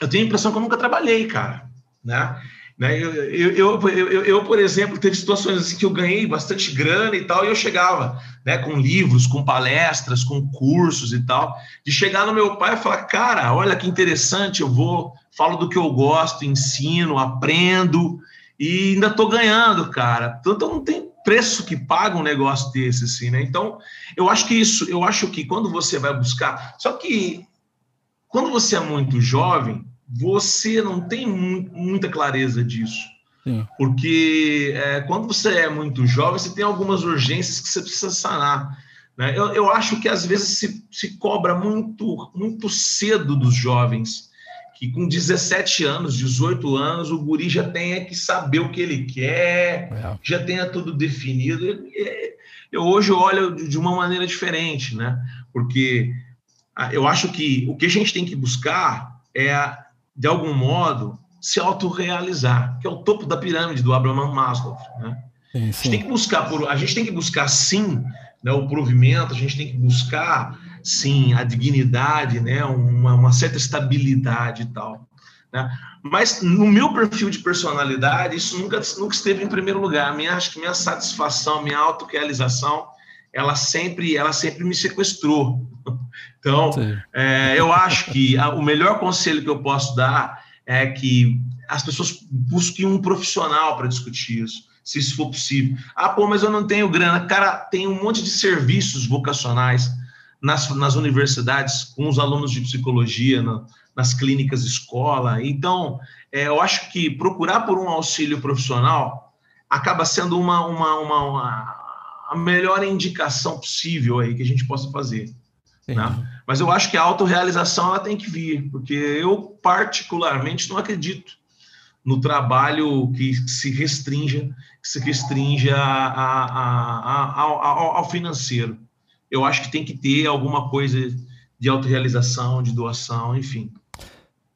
eu tenho a impressão que eu nunca trabalhei, cara, né? Né? Eu, eu, eu, eu, por exemplo, teve situações assim que eu ganhei bastante grana e tal, e eu chegava né, com livros, com palestras, com cursos e tal, de chegar no meu pai e falar, cara, olha que interessante, eu vou, falo do que eu gosto, ensino, aprendo, e ainda estou ganhando, cara. Então não tem preço que paga um negócio desse, assim, né? Então, eu acho que isso, eu acho que quando você vai buscar, só que quando você é muito jovem, você não tem muita clareza disso. Sim. Porque é, quando você é muito jovem, você tem algumas urgências que você precisa sanar. Né? Eu, eu acho que às vezes se, se cobra muito, muito cedo dos jovens, que com 17 anos, 18 anos, o guri já tenha que saber o que ele quer, é. já tenha tudo definido. Eu hoje olho de uma maneira diferente, né? Porque eu acho que o que a gente tem que buscar é de algum modo, se autorrealizar, que é o topo da pirâmide do Abraham Maslow. Né? Sim, sim. A gente tem que buscar, por, a gente tem que buscar sim né, o provimento, a gente tem que buscar sim a dignidade, né, uma, uma certa estabilidade e tal. Né? Mas no meu perfil de personalidade, isso nunca, nunca esteve em primeiro lugar. Minha, acho que minha satisfação, minha autorrealização, ela sempre, ela sempre me sequestrou. Então, é, eu acho que a, o melhor conselho que eu posso dar é que as pessoas busquem um profissional para discutir isso, se isso for possível. Ah, pô, mas eu não tenho grana. Cara, tem um monte de serviços vocacionais nas, nas universidades, com os alunos de psicologia, na, nas clínicas escola. Então, é, eu acho que procurar por um auxílio profissional acaba sendo uma, uma, uma, uma a melhor indicação possível aí que a gente possa fazer. Né? Mas eu acho que a autorrealização ela tem que vir, porque eu particularmente não acredito no trabalho que se restrinja, que se restrinja a, a, a, ao, ao financeiro. eu acho que tem que ter alguma coisa de autorrealização, de doação, enfim.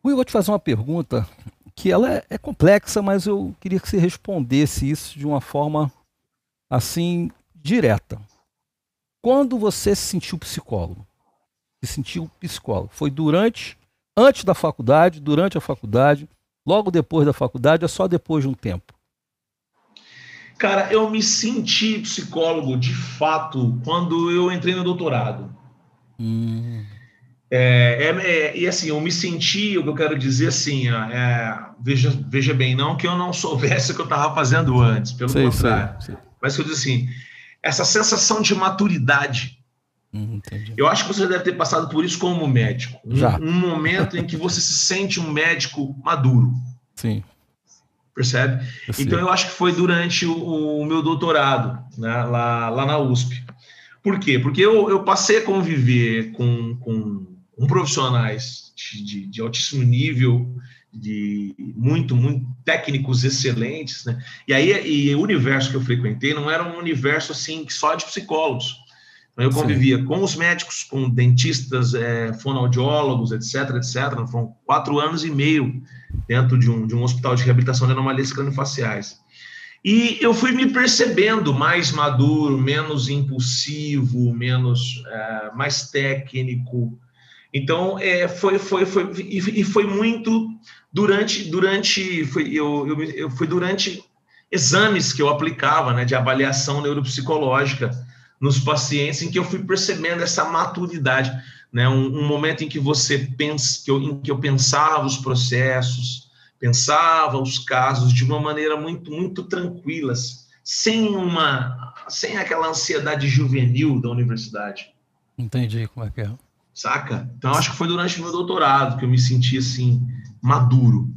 Will, eu vou te fazer uma pergunta que ela é, é, complexa, mas eu queria que você respondesse isso de uma forma assim direta. Quando você se sentiu psicólogo? Se sentiu psicólogo? Foi durante, antes da faculdade, durante a faculdade, logo depois da faculdade, ou só depois de um tempo? Cara, eu me senti psicólogo de fato quando eu entrei no doutorado. Hum. É, é, é, e assim, eu me senti, o que eu quero dizer assim, é, veja, veja bem, não que eu não soubesse o que eu estava fazendo antes, pelo sei, contrário. Sei, sei. Mas que eu digo assim, essa sensação de maturidade. Hum, eu acho que você deve ter passado por isso como médico. Já. Um, um momento em que você se sente um médico maduro. Sim percebe? Então eu acho que foi durante o, o meu doutorado, né, lá, lá na USP. Por quê? Porque eu, eu passei a conviver com, com, com profissionais de, de, de, altíssimo nível, de muito, muito técnicos excelentes, né? E aí e o universo que eu frequentei não era um universo assim só de psicólogos. Eu convivia Sim. com os médicos, com dentistas, é, fonoaudiólogos, etc, etc. Foram quatro anos e meio dentro de um, de um hospital de reabilitação de anomalias craniofaciais. E eu fui me percebendo mais maduro, menos impulsivo, menos é, mais técnico. Então, é, foi, foi, foi, e, e foi muito durante, durante, foi, eu, eu, eu, foi durante exames que eu aplicava, né, de avaliação neuropsicológica nos pacientes, em que eu fui percebendo essa maturidade né? Um, um, momento em que você pensa, que eu, em que eu pensava os processos, pensava os casos de uma maneira muito, muito tranquilas, sem uma, sem aquela ansiedade juvenil da universidade. Entendi como é que é. Saca? Então acho que foi durante o meu doutorado que eu me senti assim maduro.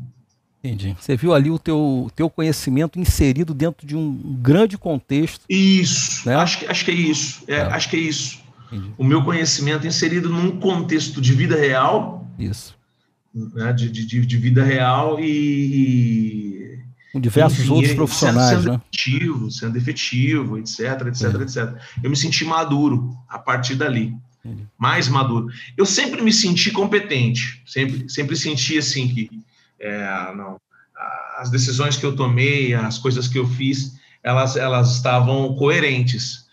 Entendi. Você viu ali o teu, teu conhecimento inserido dentro de um grande contexto. Isso. Né? Acho, que, acho que é isso. É, é. Acho que é isso. Entendi. o meu conhecimento inserido num contexto de vida real. Isso. Né, de, de, de vida real e. Com diversos enfim, outros profissionais, sendo, sendo né? Efetivo, sendo efetivo, etc, etc, é. etc. Eu me senti maduro a partir dali. Entendi. Mais maduro. Eu sempre me senti competente, sempre, sempre senti assim que é, não, as decisões que eu tomei, as coisas que eu fiz, elas, elas estavam coerentes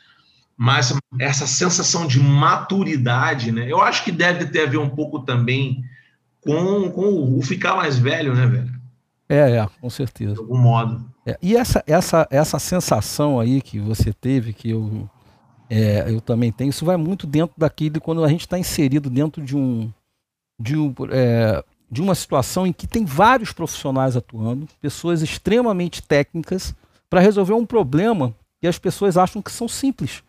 mas essa sensação de maturidade, né? Eu acho que deve ter a ver um pouco também com, com o ficar mais velho, né, velho? É, é, com certeza. De algum modo. É, e essa, essa, essa sensação aí que você teve, que eu, é, eu também tenho, isso vai muito dentro daquele quando a gente está inserido dentro de um, de, um, é, de uma situação em que tem vários profissionais atuando, pessoas extremamente técnicas, para resolver um problema que as pessoas acham que são simples.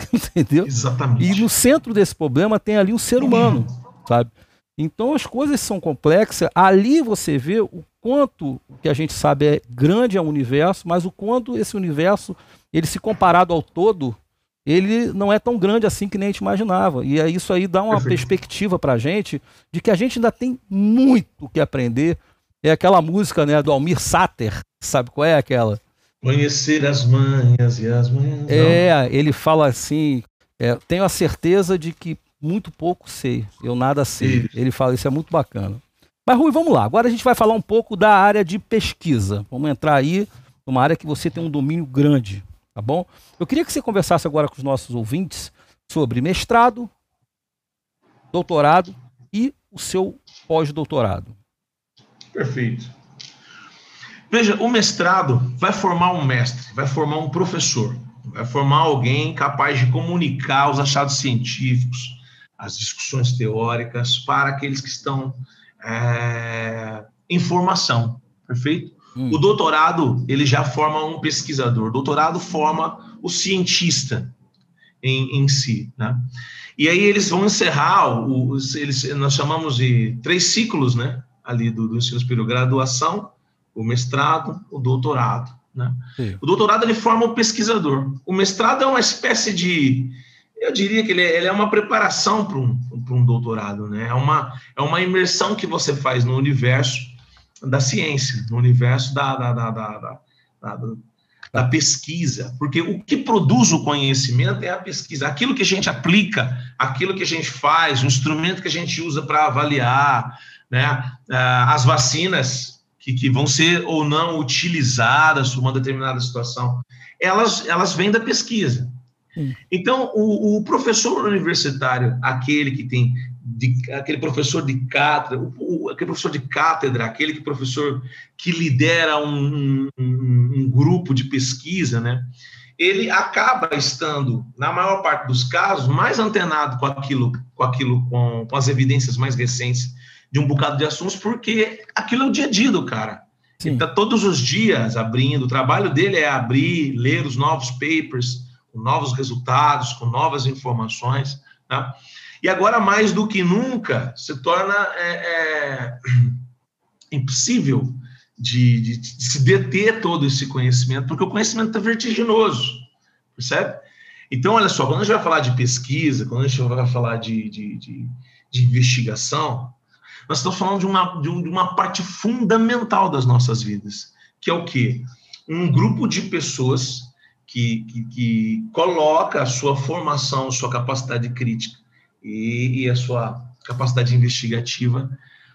Entendeu? Exatamente. E no centro desse problema tem ali um ser humano, sabe? Então as coisas são complexas. Ali você vê o quanto o que a gente sabe é grande é o universo, mas o quanto esse universo, ele se comparado ao todo, ele não é tão grande assim que nem a gente imaginava. E isso aí dá uma Perfeito. perspectiva para a gente de que a gente ainda tem muito que aprender. É aquela música né, do Almir Sater, sabe qual é aquela? Conhecer as manhas e as manhas. É, ele fala assim: é, tenho a certeza de que muito pouco sei, eu nada sei. Isso. Ele fala, isso é muito bacana. Mas, Rui, vamos lá. Agora a gente vai falar um pouco da área de pesquisa. Vamos entrar aí numa área que você tem um domínio grande, tá bom? Eu queria que você conversasse agora com os nossos ouvintes sobre mestrado, doutorado e o seu pós-doutorado. Perfeito. Veja, o mestrado vai formar um mestre, vai formar um professor, vai formar alguém capaz de comunicar os achados científicos, as discussões teóricas para aqueles que estão é, em formação, perfeito? Hum. O doutorado, ele já forma um pesquisador, o doutorado forma o cientista em, em si, né? E aí eles vão encerrar, os, eles, nós chamamos de três ciclos, né? Ali do, do ensino superior, graduação, o mestrado, o doutorado. Né? O doutorado ele forma o pesquisador. O mestrado é uma espécie de, eu diria que ele é, ele é uma preparação para um, um doutorado, né? É uma, é uma imersão que você faz no universo da ciência, no universo da, da, da, da, da pesquisa, porque o que produz o conhecimento é a pesquisa, aquilo que a gente aplica, aquilo que a gente faz, o instrumento que a gente usa para avaliar, né? Ah, as vacinas que, que vão ser ou não utilizadas por uma determinada situação, elas, elas vêm da pesquisa. Então, o, o, professor universitário, aquele que tem, de, aquele professor de cátedra, o, aquele professor de cátedra, aquele que professor que lidera um, um, um, grupo de pesquisa, né? Ele acaba estando, na maior parte dos casos, mais antenado com aquilo, com aquilo, com, com as evidências mais recentes de um bocado de assuntos, porque aquilo é o dia a dia do cara. Sim. Ele está todos os dias abrindo, o trabalho dele é abrir, ler os novos papers, com novos resultados, com novas informações. Tá? E agora, mais do que nunca, se torna é, é, impossível de, de, de, se deter todo esse conhecimento, porque o conhecimento está vertiginoso, percebe? Então, olha só, quando a gente vai falar de pesquisa, quando a gente vai falar de, de, de, investigação, nós estamos falando de uma, de, um, de uma parte fundamental das nossas vidas, que é o quê? Um grupo de pessoas que, que, que coloca a sua formação, sua capacidade crítica e, e a sua capacidade investigativa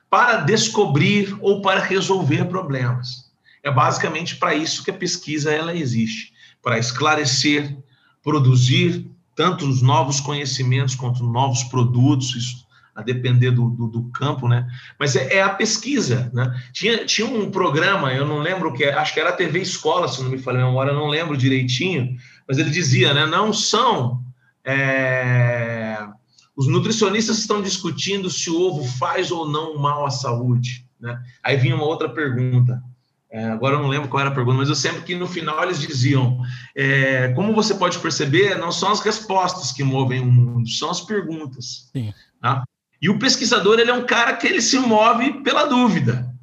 para descobrir ou para resolver problemas. É basicamente para isso que a pesquisa ela existe, para esclarecer, produzir tanto os novos conhecimentos quanto novos produtos, isso a depender do, do, do campo, né? Mas é, é, a pesquisa, né? Tinha, tinha um programa, eu não lembro o que, acho que era a TV Escola, se não me falha a memória, não lembro direitinho, mas ele dizia, né? Não são é, os nutricionistas estão discutindo se o ovo faz ou não mal à saúde, né? Aí vinha uma outra pergunta. É, agora eu não lembro qual era a pergunta, mas eu sempre que no final eles diziam: é, como você pode perceber, não são as respostas que movem o mundo, são as perguntas. Sim. Tá? E o pesquisador ele é um cara que ele se move pela dúvida.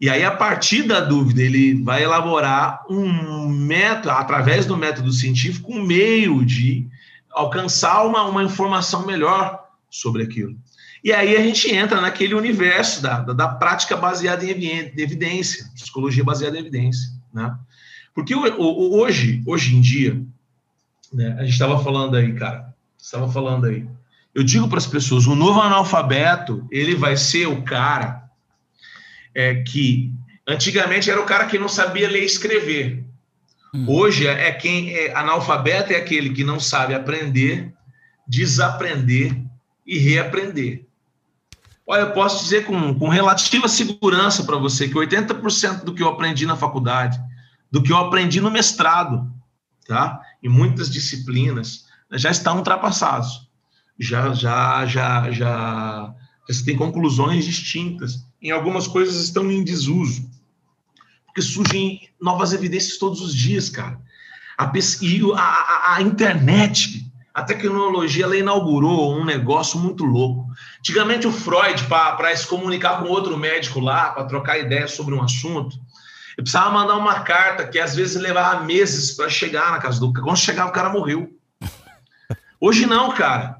E aí, a partir da dúvida, ele vai elaborar um método, através do método científico, um meio de alcançar uma, uma informação melhor sobre aquilo. E aí a gente entra naquele universo da, da, da prática baseada em evidência, psicologia baseada em evidência. Né? Porque hoje, hoje em dia, né, a gente estava falando aí, cara, estava falando aí, eu digo para as pessoas, o novo analfabeto, ele vai ser o cara é, que antigamente era o cara que não sabia ler e escrever. Hum. Hoje é quem é analfabeto é aquele que não sabe aprender, desaprender e reaprender. Olha, eu posso dizer com, com relativa segurança para você que 80% do que eu aprendi na faculdade, do que eu aprendi no mestrado, tá? Em muitas disciplinas, já estão ultrapassados já já já já você tem conclusões distintas. Em algumas coisas estão em desuso. Porque surgem novas evidências todos os dias, cara. A, pesquisa, a, a, a internet, a tecnologia, ela inaugurou um negócio muito louco. Antigamente, o Freud, para se comunicar com outro médico lá, para trocar ideias sobre um assunto, ele precisava mandar uma carta que às vezes levava meses para chegar na casa do cara. Quando chegava, o cara morreu. Hoje não, cara.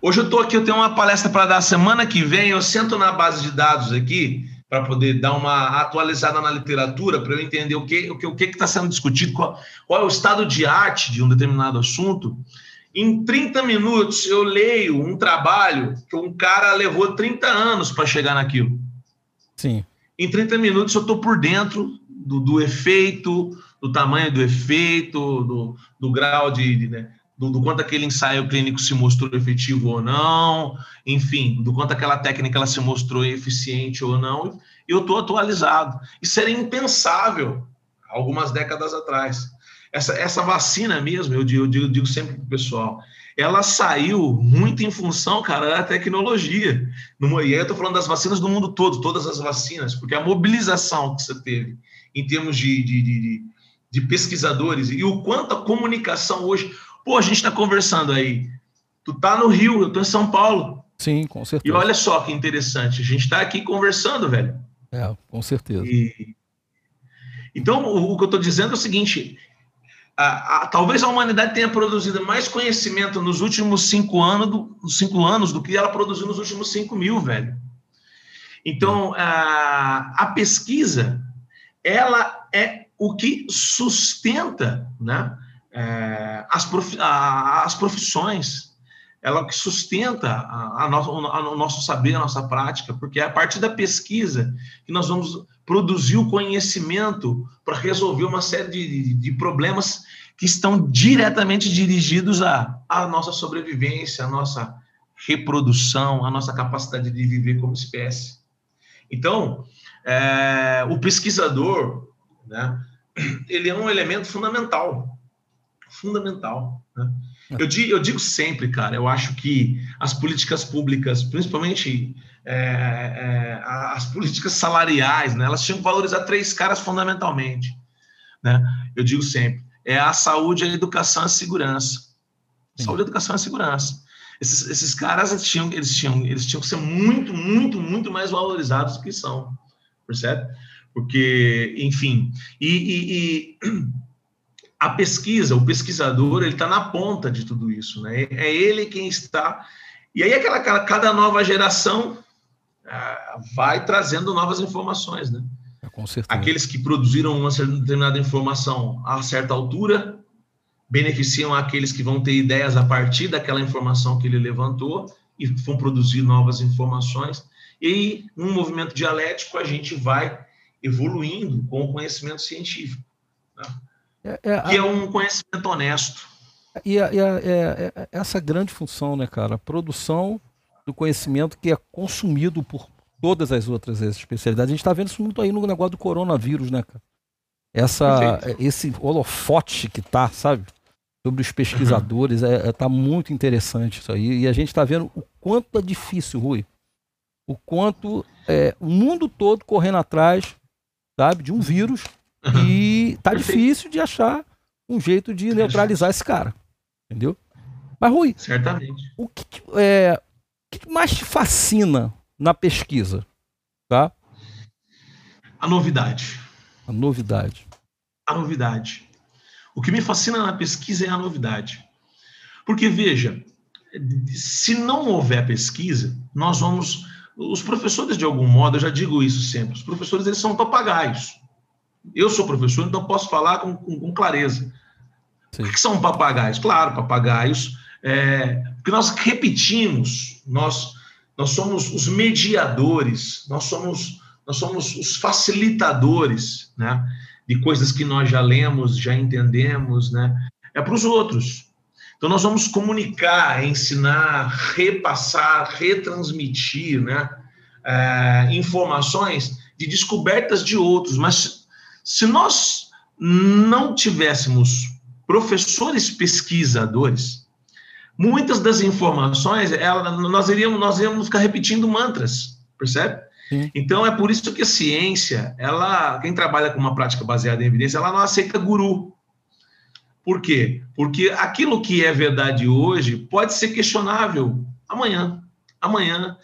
Hoje eu estou aqui, eu tenho uma palestra para dar semana que vem, eu sento na base de dados aqui para poder dar uma atualizada na literatura, para eu entender o que o que o que está sendo discutido, qual, qual é o estado de arte de um determinado assunto. Em 30 minutos eu leio um trabalho que um cara levou 30 anos para chegar naquilo. Sim. Em 30 minutos eu estou por dentro do, do, efeito, do tamanho do efeito, do, do grau de, de né? Do, do, quanto aquele ensaio clínico se mostrou efetivo ou não, enfim, do quanto aquela técnica ela se mostrou eficiente ou não, eu estou atualizado. Isso era impensável algumas décadas atrás. Essa, essa vacina mesmo, eu digo, eu digo, eu digo sempre para o pessoal, ela saiu muito em função, cara, da tecnologia. No, e aí eu estou falando das vacinas do mundo todo, todas as vacinas, porque a mobilização que você teve em termos de, de, de, de pesquisadores e o quanto a comunicação hoje Pô, a gente está conversando aí. Tu tá no Rio, eu tô em São Paulo. Sim, com certeza. E olha só que interessante, a gente está aqui conversando, velho. É, com certeza. E... Então, o, o, que eu estou dizendo é o seguinte: a, a, talvez a humanidade tenha produzido mais conhecimento nos últimos cinco anos, do, cinco anos do que ela produziu nos últimos cinco mil, velho. Então, a, a pesquisa, ela é o que sustenta né, é, as, prof, a, as profissões, ela que sustenta a, a nosso, o nosso saber, a nossa prática, porque é a partir da pesquisa que nós vamos produzir o conhecimento para resolver uma série de, de, problemas que estão diretamente dirigidos à, à nossa sobrevivência, à nossa reprodução, à nossa capacidade de viver como espécie. Então, é, o pesquisador, né, ele é um elemento fundamental, fundamental. Né? Eu, digo, eu digo sempre, cara, eu acho que as políticas públicas, principalmente é, é, as políticas salariais, né, elas tinham que valorizar três caras fundamentalmente. Né? Eu digo sempre, é a saúde, a educação e a segurança. Sim. Saúde, educação e segurança. Esses, esses caras eles tinham, eles, tinham, eles tinham que ser muito, muito, muito mais valorizados do que são, percebe? Porque, enfim, e, e, e a pesquisa, o pesquisador, ele está na ponta de tudo isso, né? É ele quem está. E aí, aquela, cada nova geração ah, vai trazendo novas informações, né? É, com certeza. Aqueles que produziram uma determinada informação a certa altura beneficiam aqueles que vão ter ideias a partir daquela informação que ele levantou e vão produzir novas informações. E num movimento dialético a gente vai evoluindo com o conhecimento científico. Né? É, é, que é um conhecimento honesto. E, a, e a, é, é, essa grande função, né, cara? A produção do conhecimento que é consumido por todas as outras especialidades. A gente está vendo isso muito aí no negócio do coronavírus, né, cara? Essa, esse holofote que tá, sabe? Sobre os pesquisadores, uhum. é, é, tá muito interessante isso aí. E a gente está vendo o quanto é difícil, Rui. O quanto é, o mundo todo correndo atrás, sabe, de um vírus e tá Perfeito. difícil de achar um jeito de neutralizar esse cara. Entendeu? Mas, Rui, certamente. O que, é, o que mais te fascina na pesquisa? Tá? A novidade. A novidade. A novidade. O que me fascina na pesquisa é a novidade. Porque, veja, se não houver pesquisa, nós vamos. Os professores, de algum modo, eu já digo isso sempre, os professores eles são papagaios. Eu sou professor, então posso falar com, com, com clareza. Sim. O que são papagaios? Claro, papagaios, é, porque nós repetimos, nós, nós somos os mediadores, nós somos, nós somos os facilitadores né, de coisas que nós já lemos, já entendemos, né, é para os outros. Então, nós vamos comunicar, ensinar, repassar, retransmitir né, é, informações de descobertas de outros, mas se nós não tivéssemos professores pesquisadores, muitas das informações ela, nós iríamos nós iríamos ficar repetindo mantras, percebe? Sim. Então é por isso que a ciência, ela, quem trabalha com uma prática baseada em evidência, ela não aceita guru. Por quê? Porque aquilo que é verdade hoje pode ser questionável amanhã. Amanhã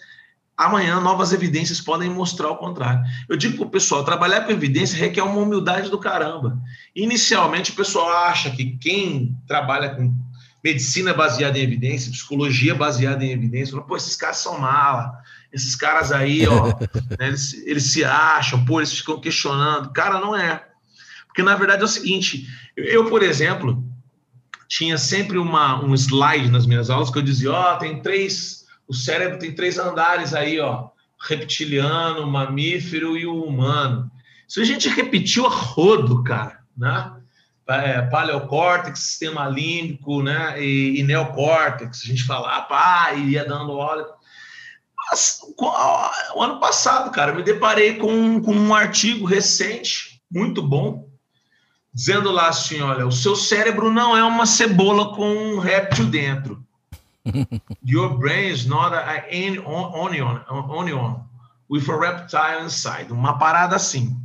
amanhã novas evidências podem mostrar o contrário. Eu digo para o pessoal, trabalhar com evidência requer uma humildade do caramba. Inicialmente, o pessoal acha que quem trabalha com medicina baseada em evidência, psicologia baseada em evidência, fala, pô, esses caras são mala, esses caras aí, ó, né, eles, eles se acham, pô, eles ficam questionando. Cara, não é. Porque, na verdade, é o seguinte, eu, por exemplo, tinha sempre uma, um slide nas minhas aulas que eu dizia, ó, oh, tem três o cérebro tem três andares aí, ó: reptiliano, mamífero e o humano. Isso a gente repetiu a rodo, cara, né? É, paleocórtex, sistema límbico, né? E, e neocórtex. A gente falava, ah, ia dando óleo. Mas, o ano passado, cara, me deparei com, com um artigo recente, muito bom, dizendo lá assim: olha, o seu cérebro não é uma cebola com um réptil dentro. Your brain is not an onion, onion with a reptile inside. Uma parada assim.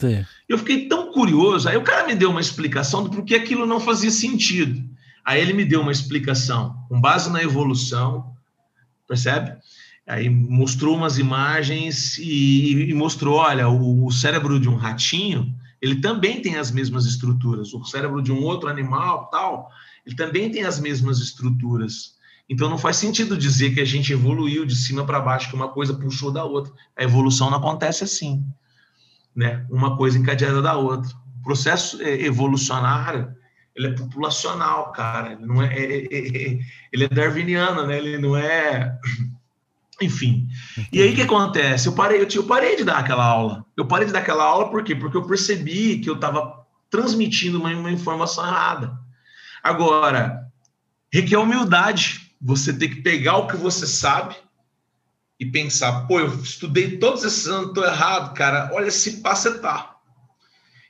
Sim. Eu fiquei tão curioso. Aí o cara me deu uma explicação do porquê aquilo não fazia sentido. Aí ele me deu uma explicação com base na evolução, percebe? Aí mostrou umas imagens e, e mostrou, olha, o, o, cérebro de um ratinho, ele também tem as mesmas estruturas. O cérebro de um outro animal, tal, ele também tem as mesmas estruturas. Então não faz sentido dizer que a gente evoluiu de cima para baixo, que uma coisa puxou da outra. A evolução não acontece assim, né? Uma coisa encadeada da outra. processo é, evolucionário ele é populacional, cara. Ele não é, é, é, é, ele é darwiniano, né? Ele não é, enfim. E aí o que acontece? Eu parei, eu, eu parei de dar aquela aula. Eu parei de dar aquela aula por quê? Porque eu percebi que eu estava transmitindo uma, uma informação errada. Agora, requer humildade. Você tem que pegar o que você sabe e pensar, pô, eu estudei todos esses anos, estou errado, cara. Olha se pacetar.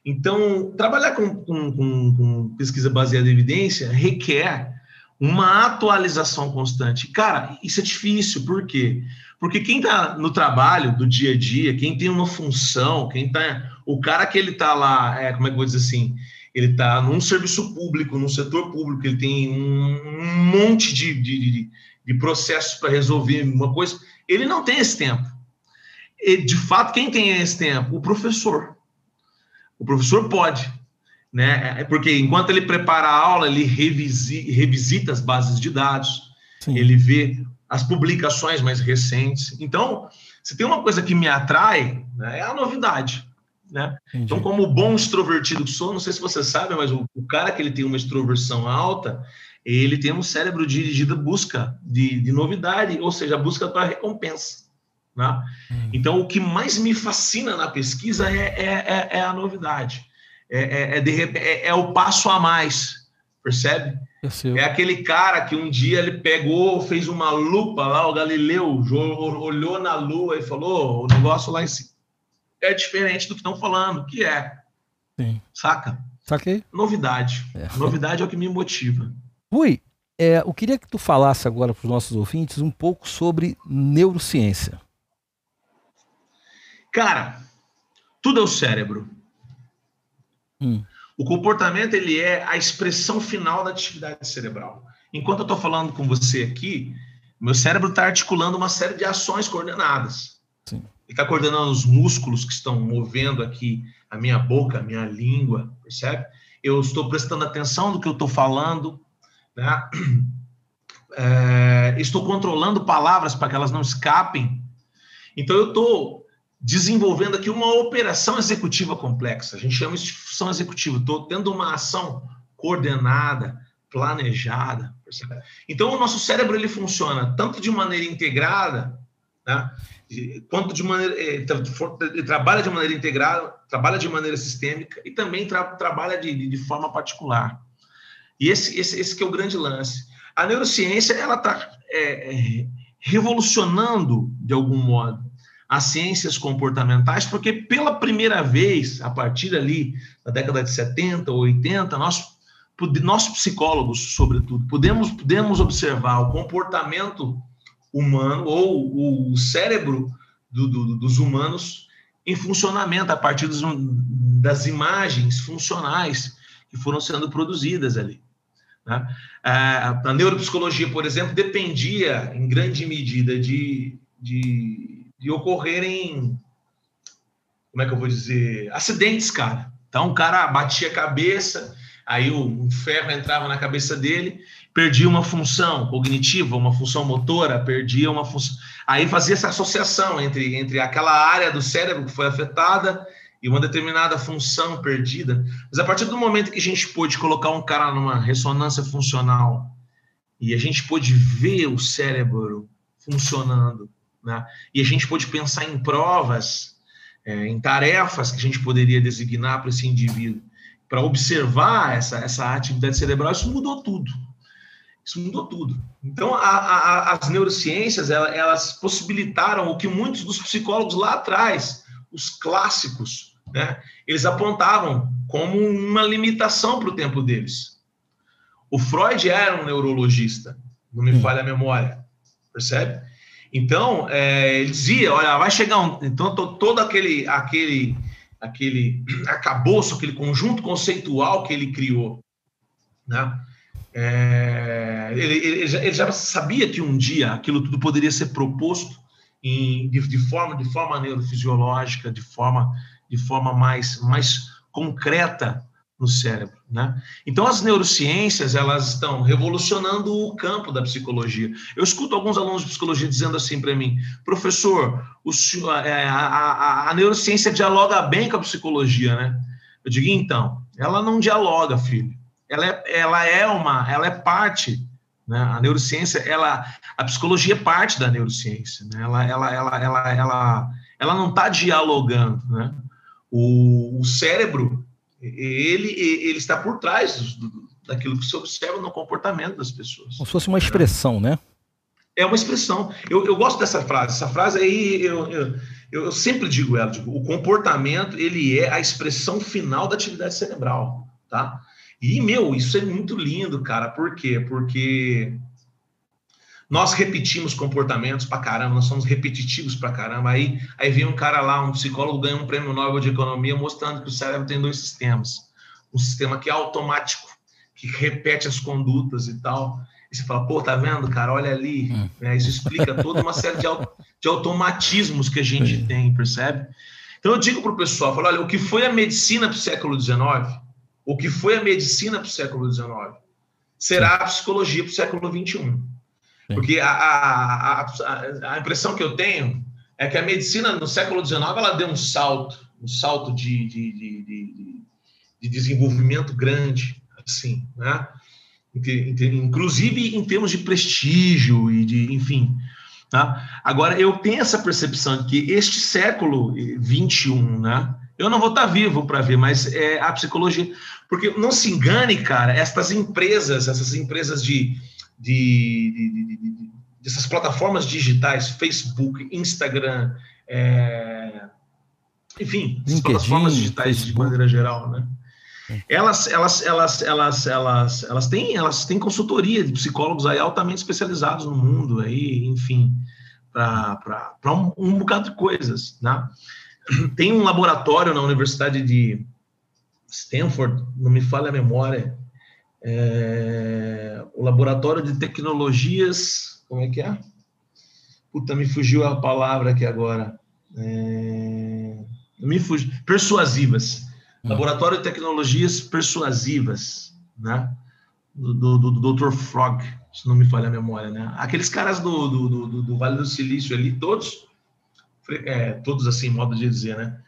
Então, trabalhar com, com, com, com pesquisa baseada em evidência requer uma atualização constante. Cara, isso é difícil, por quê? Porque quem está no trabalho do dia a dia, quem tem uma função, quem tá. O cara que ele está lá, é, como é que eu vou dizer assim? Ele está num serviço público, num setor público, ele tem um, monte de, de, de, de processos para resolver uma coisa, ele não tem esse tempo. E, de fato, quem tem esse tempo? O professor. O professor pode, né? É porque enquanto ele prepara a aula, ele revisi, revisita as bases de dados, Sim. ele vê as publicações mais recentes. Então, se tem uma coisa que me atrai, né, é a novidade. Né? Então, como bom extrovertido que sou, não sei se você sabe, mas o, o, cara que ele tem uma extroversão alta, ele tem um cérebro dirigido à busca de, de novidade, ou seja, busca para recompensa. Né? Hum. Então, o que mais me fascina na pesquisa é, é, é, é a novidade, é, é, é de, é, é, o passo a mais, percebe? É aquele cara que um dia ele pegou, fez uma lupa lá, o Galileu olhou na lua e falou: o negócio lá em cima é diferente do que estão falando, que é. Sim. Saca? Saquei. Novidade. É. Novidade é o que me motiva. Rui, é, eu queria que tu falasse agora para os nossos ouvintes um pouco sobre neurociência. Cara, tudo é o cérebro. Hum. O comportamento ele é a expressão final da atividade cerebral. Enquanto eu estou falando com você aqui, meu cérebro está articulando uma série de ações coordenadas. Sim. Está coordenando os músculos que estão movendo aqui a minha boca, a minha língua, percebe? Eu estou prestando atenção no que eu estou falando, né? É, estou controlando palavras para que elas não escapem. Então eu estou desenvolvendo aqui uma operação executiva complexa. A gente chama isso de função executiva. Estou tendo uma ação coordenada, planejada. Percebe? Então, o nosso cérebro ele funciona tanto de maneira integrada, né, quanto de maneira. Ele trabalha de maneira integrada, trabalha de maneira sistêmica e também tra, trabalha de, de forma particular. E esse, esse, esse que é o grande lance. A neurociência ela está é, é, revolucionando, de algum modo, as ciências comportamentais, porque pela primeira vez, a partir ali da década de 70 ou 80, nós, nós psicólogos, sobretudo, podemos, podemos observar o comportamento humano ou o cérebro do, do, dos humanos em funcionamento a partir dos, das imagens funcionais que foram sendo produzidas ali. Né? A neuropsicologia, por exemplo, dependia em grande medida de, de de ocorrerem, como é que eu vou dizer, acidentes, cara. Então o cara batia a cabeça, aí o ferro entrava na cabeça dele, perdia uma função cognitiva, uma função motora, perdia uma função. Aí fazia essa associação entre, entre aquela área do cérebro que foi afetada e uma determinada função perdida. Mas a partir do momento que a gente pôde colocar um cara numa ressonância funcional e a gente pôde ver o cérebro funcionando, né? E a gente pôde pensar em provas, é, em tarefas que a gente poderia designar para esse indivíduo, para observar essa, essa atividade cerebral, isso mudou tudo. Isso mudou tudo. Então, a, a, as neurociências, elas, possibilitaram o que muitos dos psicólogos lá atrás, os clássicos, né, eles apontavam como uma limitação para o tempo deles. O Freud era um neurologista, não me falha a memória, percebe? Então, é, ele dizia, olha, vai chegar um... Então, todo aquele, aquele, aquele acabouço, aquele conjunto conceitual que ele criou, né? É, ele, ele, já, ele, já, sabia que um dia aquilo tudo poderia ser proposto em, de, de, forma de forma neurofisiológica, de forma de forma mais mais concreta no cérebro, né? Então as neurociências elas estão revolucionando o campo da psicologia. Eu escuto alguns alunos de psicologia dizendo assim para mim, professor, o, é, a, a, a, neurociência dialoga bem com a psicologia, né? Eu digo, então, ela não dialoga, filho. Ela é, ela é uma, ela é parte, né? A neurociência, ela, a psicologia é parte da neurociência, né? Ela, ela, ela, ela, ela, ela não está dialogando, né? O, o, cérebro, ele, ele está por trás do, daquilo que se observa no comportamento das pessoas. Como se fosse uma expressão, né? É uma expressão. Eu, eu gosto dessa frase. Essa frase aí, eu, eu, eu sempre digo ela, digo, o comportamento, ele é a expressão final da atividade cerebral, tá? E, meu, isso é muito lindo, cara. Por quê? Porque nós repetimos comportamentos pra caramba, nós somos repetitivos pra caramba. Aí, aí vem um cara lá, um psicólogo, ganha um prêmio Nobel de Economia, mostrando que o cérebro tem dois sistemas. Um sistema que é automático, que repete as condutas e tal. E você fala, pô, tá vendo, cara? Olha ali. Hum. Né? Isso explica toda uma série de, de automatismos que a gente Sim. tem, percebe? Então eu digo para o pessoal, falo, olha, o que foi a medicina para o século XIX, o que foi a medicina para o século XIX, será a psicologia para o século XXI. Porque a, a, a, a, impressão que eu tenho é que a medicina no século XIX ela deu um salto, um salto de, de, de, de, de desenvolvimento grande, assim, né? inclusive em termos de prestígio e de, enfim. Tá? Agora, eu tenho essa percepção de que este século 21, né? Eu não vou estar vivo para ver, mas é a psicologia. Porque não se engane, cara, estas empresas, essas empresas de, de, de, de dessas plataformas digitais, Facebook, Instagram, é, enfim, LinkedIn, plataformas digitais Facebook. de maneira geral, né? Elas, elas, elas, elas, elas, elas têm, elas têm consultoria de psicólogos aí altamente especializados no mundo aí, enfim, para um, um bocado de coisas, né? Tem um laboratório na Universidade de Stanford, não me falha a memória, é, o laboratório de tecnologias, como é que é? Puta, me fugiu a palavra aqui agora. É, me fugiu, persuasivas Hum. Laboratório de Tecnologias Persuasivas, né? Do, do, do Dr. Frog, se não me falha a memória, né? Aqueles caras do, do, do, do Vale do Silício ali, todos, é, todos assim, modo de dizer, né?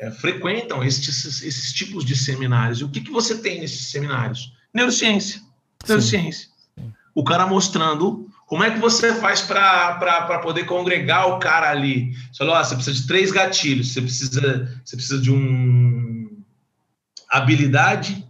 É, frequentam esses, esses tipos de seminários. E o que, que você tem nesses seminários? Neurociência. Neurociência. Sim. O cara mostrando como é que você faz para poder congregar o cara ali. Você falou, oh, você precisa de três gatilhos, você precisa, você precisa de um habilidade,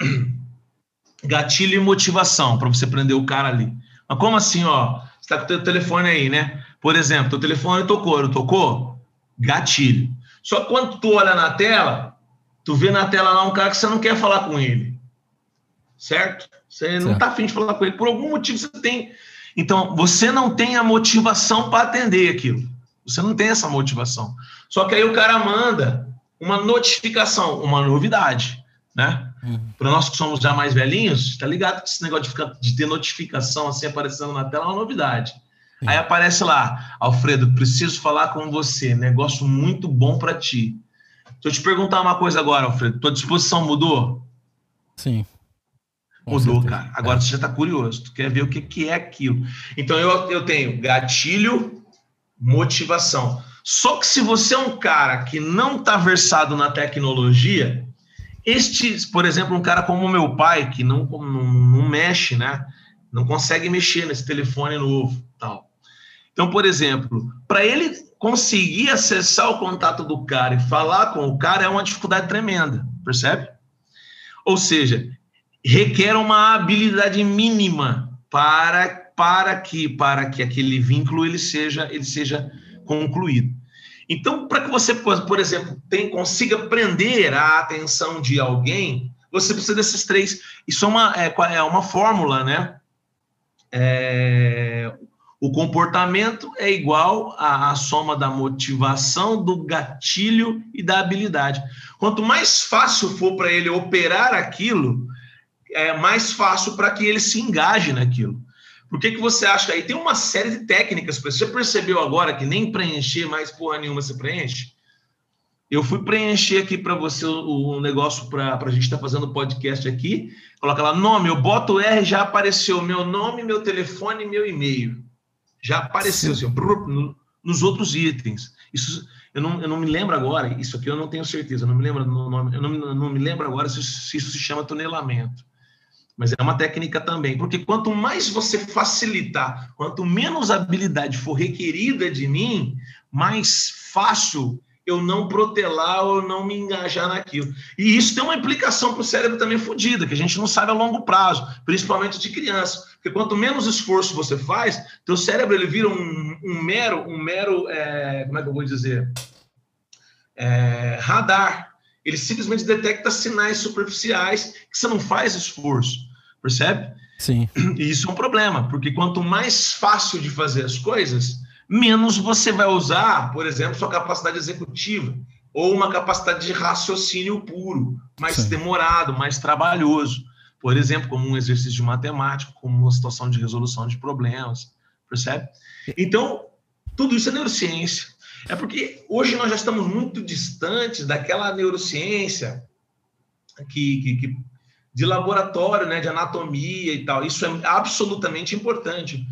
gatilho e motivação para você prender o cara ali. Mas como assim, ó? Você tá com o teu telefone aí, né? Por exemplo, teu telefone tocou, não tocou? Gatilho. Só que quando tu olha na tela, tu vê na tela lá um cara que você não quer falar com ele. Certo? Você certo. não tá afim de falar com ele. Por algum motivo você tem. Então, você não tem a motivação para atender aquilo. Você não tem essa motivação. Só que aí o cara manda uma notificação, uma novidade, né? Uhum. Para nós que somos já mais velhinhos, tá ligado que esse negócio de, ficar, de ter notificação assim aparecendo na tela é uma novidade. Aí aparece lá, Alfredo, preciso falar com você, negócio muito bom para ti. Deixa eu te perguntar uma coisa agora, Alfredo, tua disposição mudou? Sim. Mudou, certeza. cara. Agora é. você já está curioso, tu quer ver o que, que é aquilo. Então eu, eu tenho gatilho, motivação. Só que se você é um cara que não está versado na tecnologia, este, por exemplo, um cara como o meu pai, que não, não, não mexe, né? Não consegue mexer nesse telefone novo, tal. Então, por exemplo, para ele conseguir acessar o contato do cara e falar com o cara é uma dificuldade tremenda, percebe? Ou seja, requer uma habilidade mínima para, para que para que aquele vínculo ele seja ele seja concluído. Então, para que você, por exemplo, tem, consiga prender a atenção de alguém, você precisa desses três. Isso é uma, é, é uma fórmula, né? É, o comportamento é igual à, à, soma da motivação, do gatilho e da habilidade. Quanto mais fácil for para ele operar aquilo, é mais fácil para que ele se engaje naquilo. Por que, que você acha aí? Tem uma série de técnicas Você percebeu agora que nem preencher mais porra nenhuma você preenche? Eu fui preencher aqui para você o, o negócio para a gente estar tá fazendo podcast aqui. Coloca lá nome, eu boto R, já apareceu meu nome, meu telefone, meu e-mail. Já apareceu assim, no, nos outros itens. Isso eu não, eu não me lembro agora, isso aqui eu não tenho certeza, eu não me lembro nome, eu não, não me lembro agora se, se isso se chama tunelamento. Mas é uma técnica também, porque quanto mais você facilitar, quanto menos habilidade for requerida de mim, mais fácil eu não protelar ou não me engajar naquilo. E isso tem uma implicação para o cérebro também fodida, que a gente não sabe a longo prazo, principalmente de criança. Porque quanto menos esforço você faz, teu cérebro ele vira um, um mero, um mero, é, como é que eu vou dizer, é, radar. Ele simplesmente detecta sinais superficiais que você não faz esforço, percebe? Sim. E isso é um problema, porque quanto mais fácil de fazer as coisas, menos você vai usar, por exemplo, sua capacidade executiva ou uma capacidade de raciocínio puro, mais Sim. demorado, mais trabalhoso. Por exemplo, como um exercício de matemática, como uma situação de resolução de problemas, percebe? Então, tudo isso é neurociência. É porque hoje nós já estamos muito distantes daquela neurociência que, que, que de laboratório, né, de anatomia e tal. Isso é absolutamente importante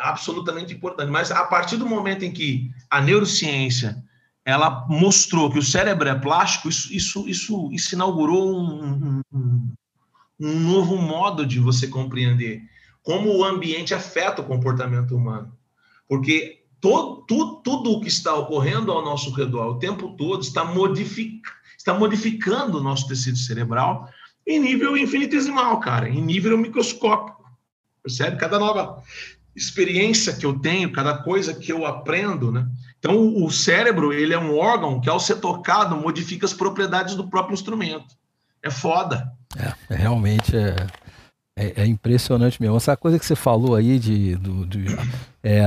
absolutamente importante. Mas a partir do momento em que a neurociência ela mostrou que o cérebro é plástico, isso, isso, isso, isso inaugurou um, um, um novo modo de você compreender como o ambiente afeta o comportamento humano. Porque todo, tudo, tudo o que está ocorrendo ao nosso redor o tempo todo está, modific, está modificando o nosso tecido cerebral em nível infinitesimal, cara, em nível microscópico. Percebe? Cada nova experiência que eu tenho, cada coisa que eu aprendo, né? Então, o cérebro, ele é um órgão que, ao ser tocado, modifica as propriedades do próprio instrumento. É foda. É, é realmente é, é, é, impressionante mesmo. Essa coisa que você falou aí de... Do, de, é,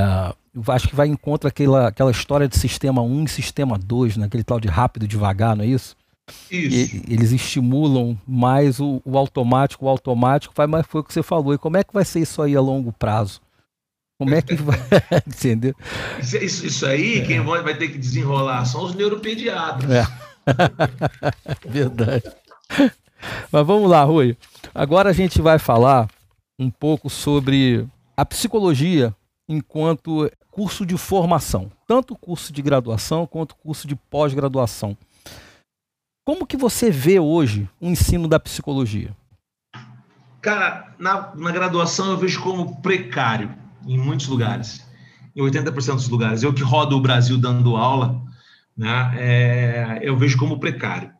acho que vai em contra aquela, aquela história de sistema 1 e sistema 2, né? aquele tal de rápido devagar, não é isso? Isso. E, eles estimulam mais o, o automático, o automático vai, mas foi o que você falou. E como é que vai ser isso aí a longo prazo? Como é que vai. Entendeu? Isso, isso, aí, é. quem vai ter que desenrolar são os neuropediatras. É. Verdade. Mas vamos lá, Rui. Agora a gente vai falar um pouco sobre a psicologia enquanto curso de formação, tanto curso de graduação quanto curso de pós-graduação. Como que você vê hoje o ensino da psicologia? Cara, na, na graduação eu vejo como precário em muitos lugares, em 80% dos lugares. Eu que rodo o Brasil dando aula, né, é, eu vejo como precário.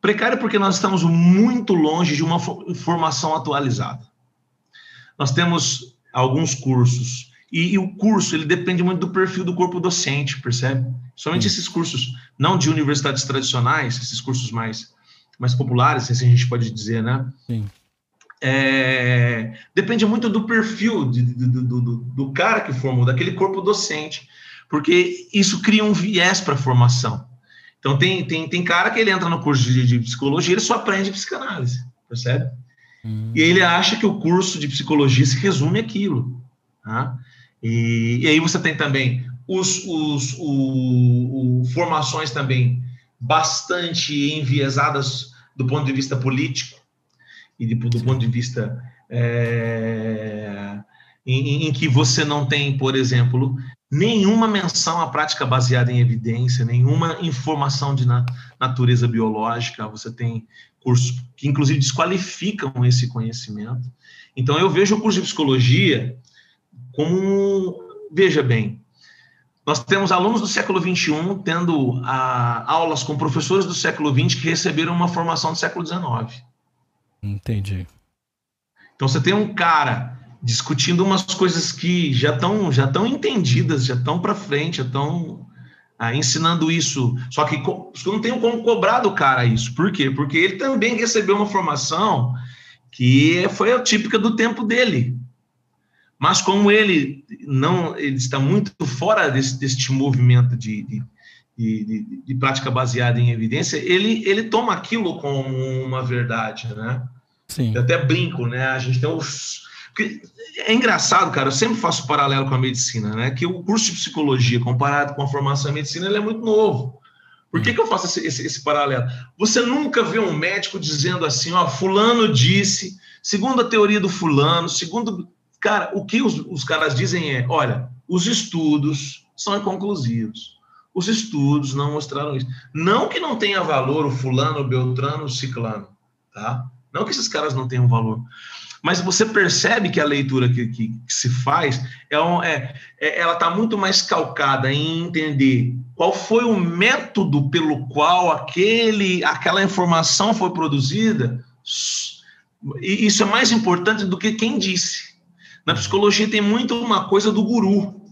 Precário porque nós estamos muito longe de uma formação atualizada. Nós temos alguns cursos e, e, o curso ele depende muito do perfil do corpo docente, percebe? Somente esses cursos, não de universidades tradicionais, esses cursos mais mais populares, se assim a gente pode dizer, né? Sim é, depende muito do perfil de, do, do, do, cara que formou, daquele corpo docente, porque isso cria um viés para a formação. Então, tem, tem, tem cara que ele entra no curso de, de psicologia, ele só aprende psicanálise, percebe? Hum. E ele acha que o curso de psicologia se resume aquilo. Tá? E, e aí você tem também os, os o, o, formações também bastante enviesadas do ponto de vista político, e de, do ponto de vista é, em, em, que você não tem, por exemplo, nenhuma menção à prática baseada em evidência, nenhuma informação de na, natureza biológica, você tem cursos que inclusive desqualificam esse conhecimento. Então eu vejo o curso de psicologia como, veja bem, nós temos alunos do século XXI tendo a, ah, aulas com professores do século XX que receberam uma formação do século XIX. Entendi. Então você tem um cara discutindo umas coisas que já estão já estão entendidas, já estão para frente, já estão ah, ensinando isso. Só que não tem como cobrar do cara isso. Por quê? Porque ele também recebeu uma formação que foi a típica do tempo dele. Mas como ele não ele está muito fora desse, deste movimento de, de, de, de, prática baseada em evidência, ele, ele toma aquilo como uma verdade, né? Sim. Eu até brinco, né? A gente tem os. É engraçado, cara, eu sempre faço paralelo com a medicina, né? Que o curso de psicologia, comparado com a formação em medicina, ele é muito novo. Por que, hum. que eu faço esse, esse, esse, paralelo? Você nunca vê um médico dizendo assim, ó, fulano disse, segundo a teoria do fulano, segundo... Cara, o que os, os caras dizem é, olha, os estudos são inconclusivos. Os estudos não mostraram isso. Não que não tenha valor o fulano, o beltrano, o ciclano, tá? Não que esses caras não tenham valor. Mas você percebe que a leitura que, que, que se faz, é, um, é, é ela está muito mais calcada em entender qual foi o método pelo qual aquele, aquela informação foi produzida. E isso é mais importante do que quem disse. Na psicologia tem muito uma coisa do guru,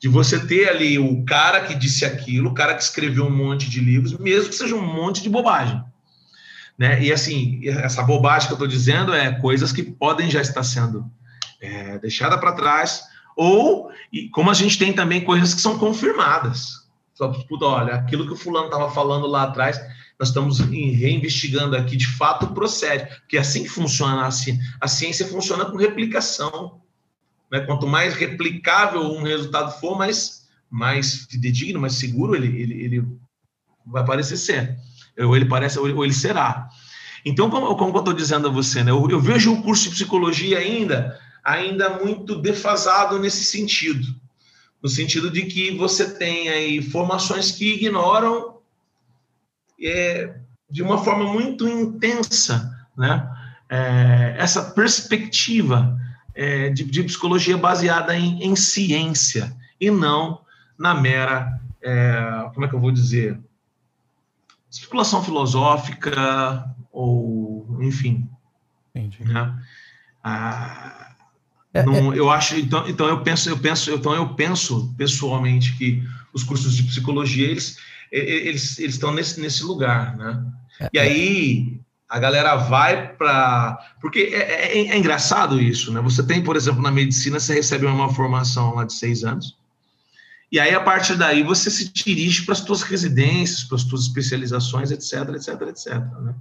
de você ter ali o cara que disse aquilo, o cara que escreveu um monte de livros, mesmo que seja um monte de bobagem. Né? E assim, essa bobagem que eu estou dizendo é coisas que podem já estar sendo é, deixadas para trás, ou, como a gente tem também coisas que são confirmadas. Só, puta, olha, aquilo que o fulano estava falando lá atrás, nós estamos reinvestigando aqui, de fato procede, porque é assim funciona a ciência. A ciência funciona com replicação. Né? Quanto mais replicável um resultado for, mais, mais fidedigno, mais seguro ele, ele, ele vai parecer ser. Ou ele parece, ou ele será. Então, como, como eu estou dizendo a você, né? eu, eu vejo o curso de psicologia ainda, ainda muito defasado nesse sentido. No sentido de que você tem aí formações que ignoram é, de uma forma muito intensa né? É, essa perspectiva é, de, de, psicologia baseada em, em, ciência e não na mera, é, como é que eu vou dizer, especulação filosófica ou, enfim. Entendi. Né? Ah, é, não, é... Eu acho, então, então eu penso, eu penso, então eu penso pessoalmente que os cursos de psicologia eles eles, eles estão nesse, nesse lugar, né? É, e aí a galera vai para. Porque é, é, é, engraçado isso, né? Você tem, por exemplo, na medicina, você recebe uma formação lá de seis anos, e aí a partir daí você se dirige para as suas residências, para as suas especializações, etc, etc, etc. Né?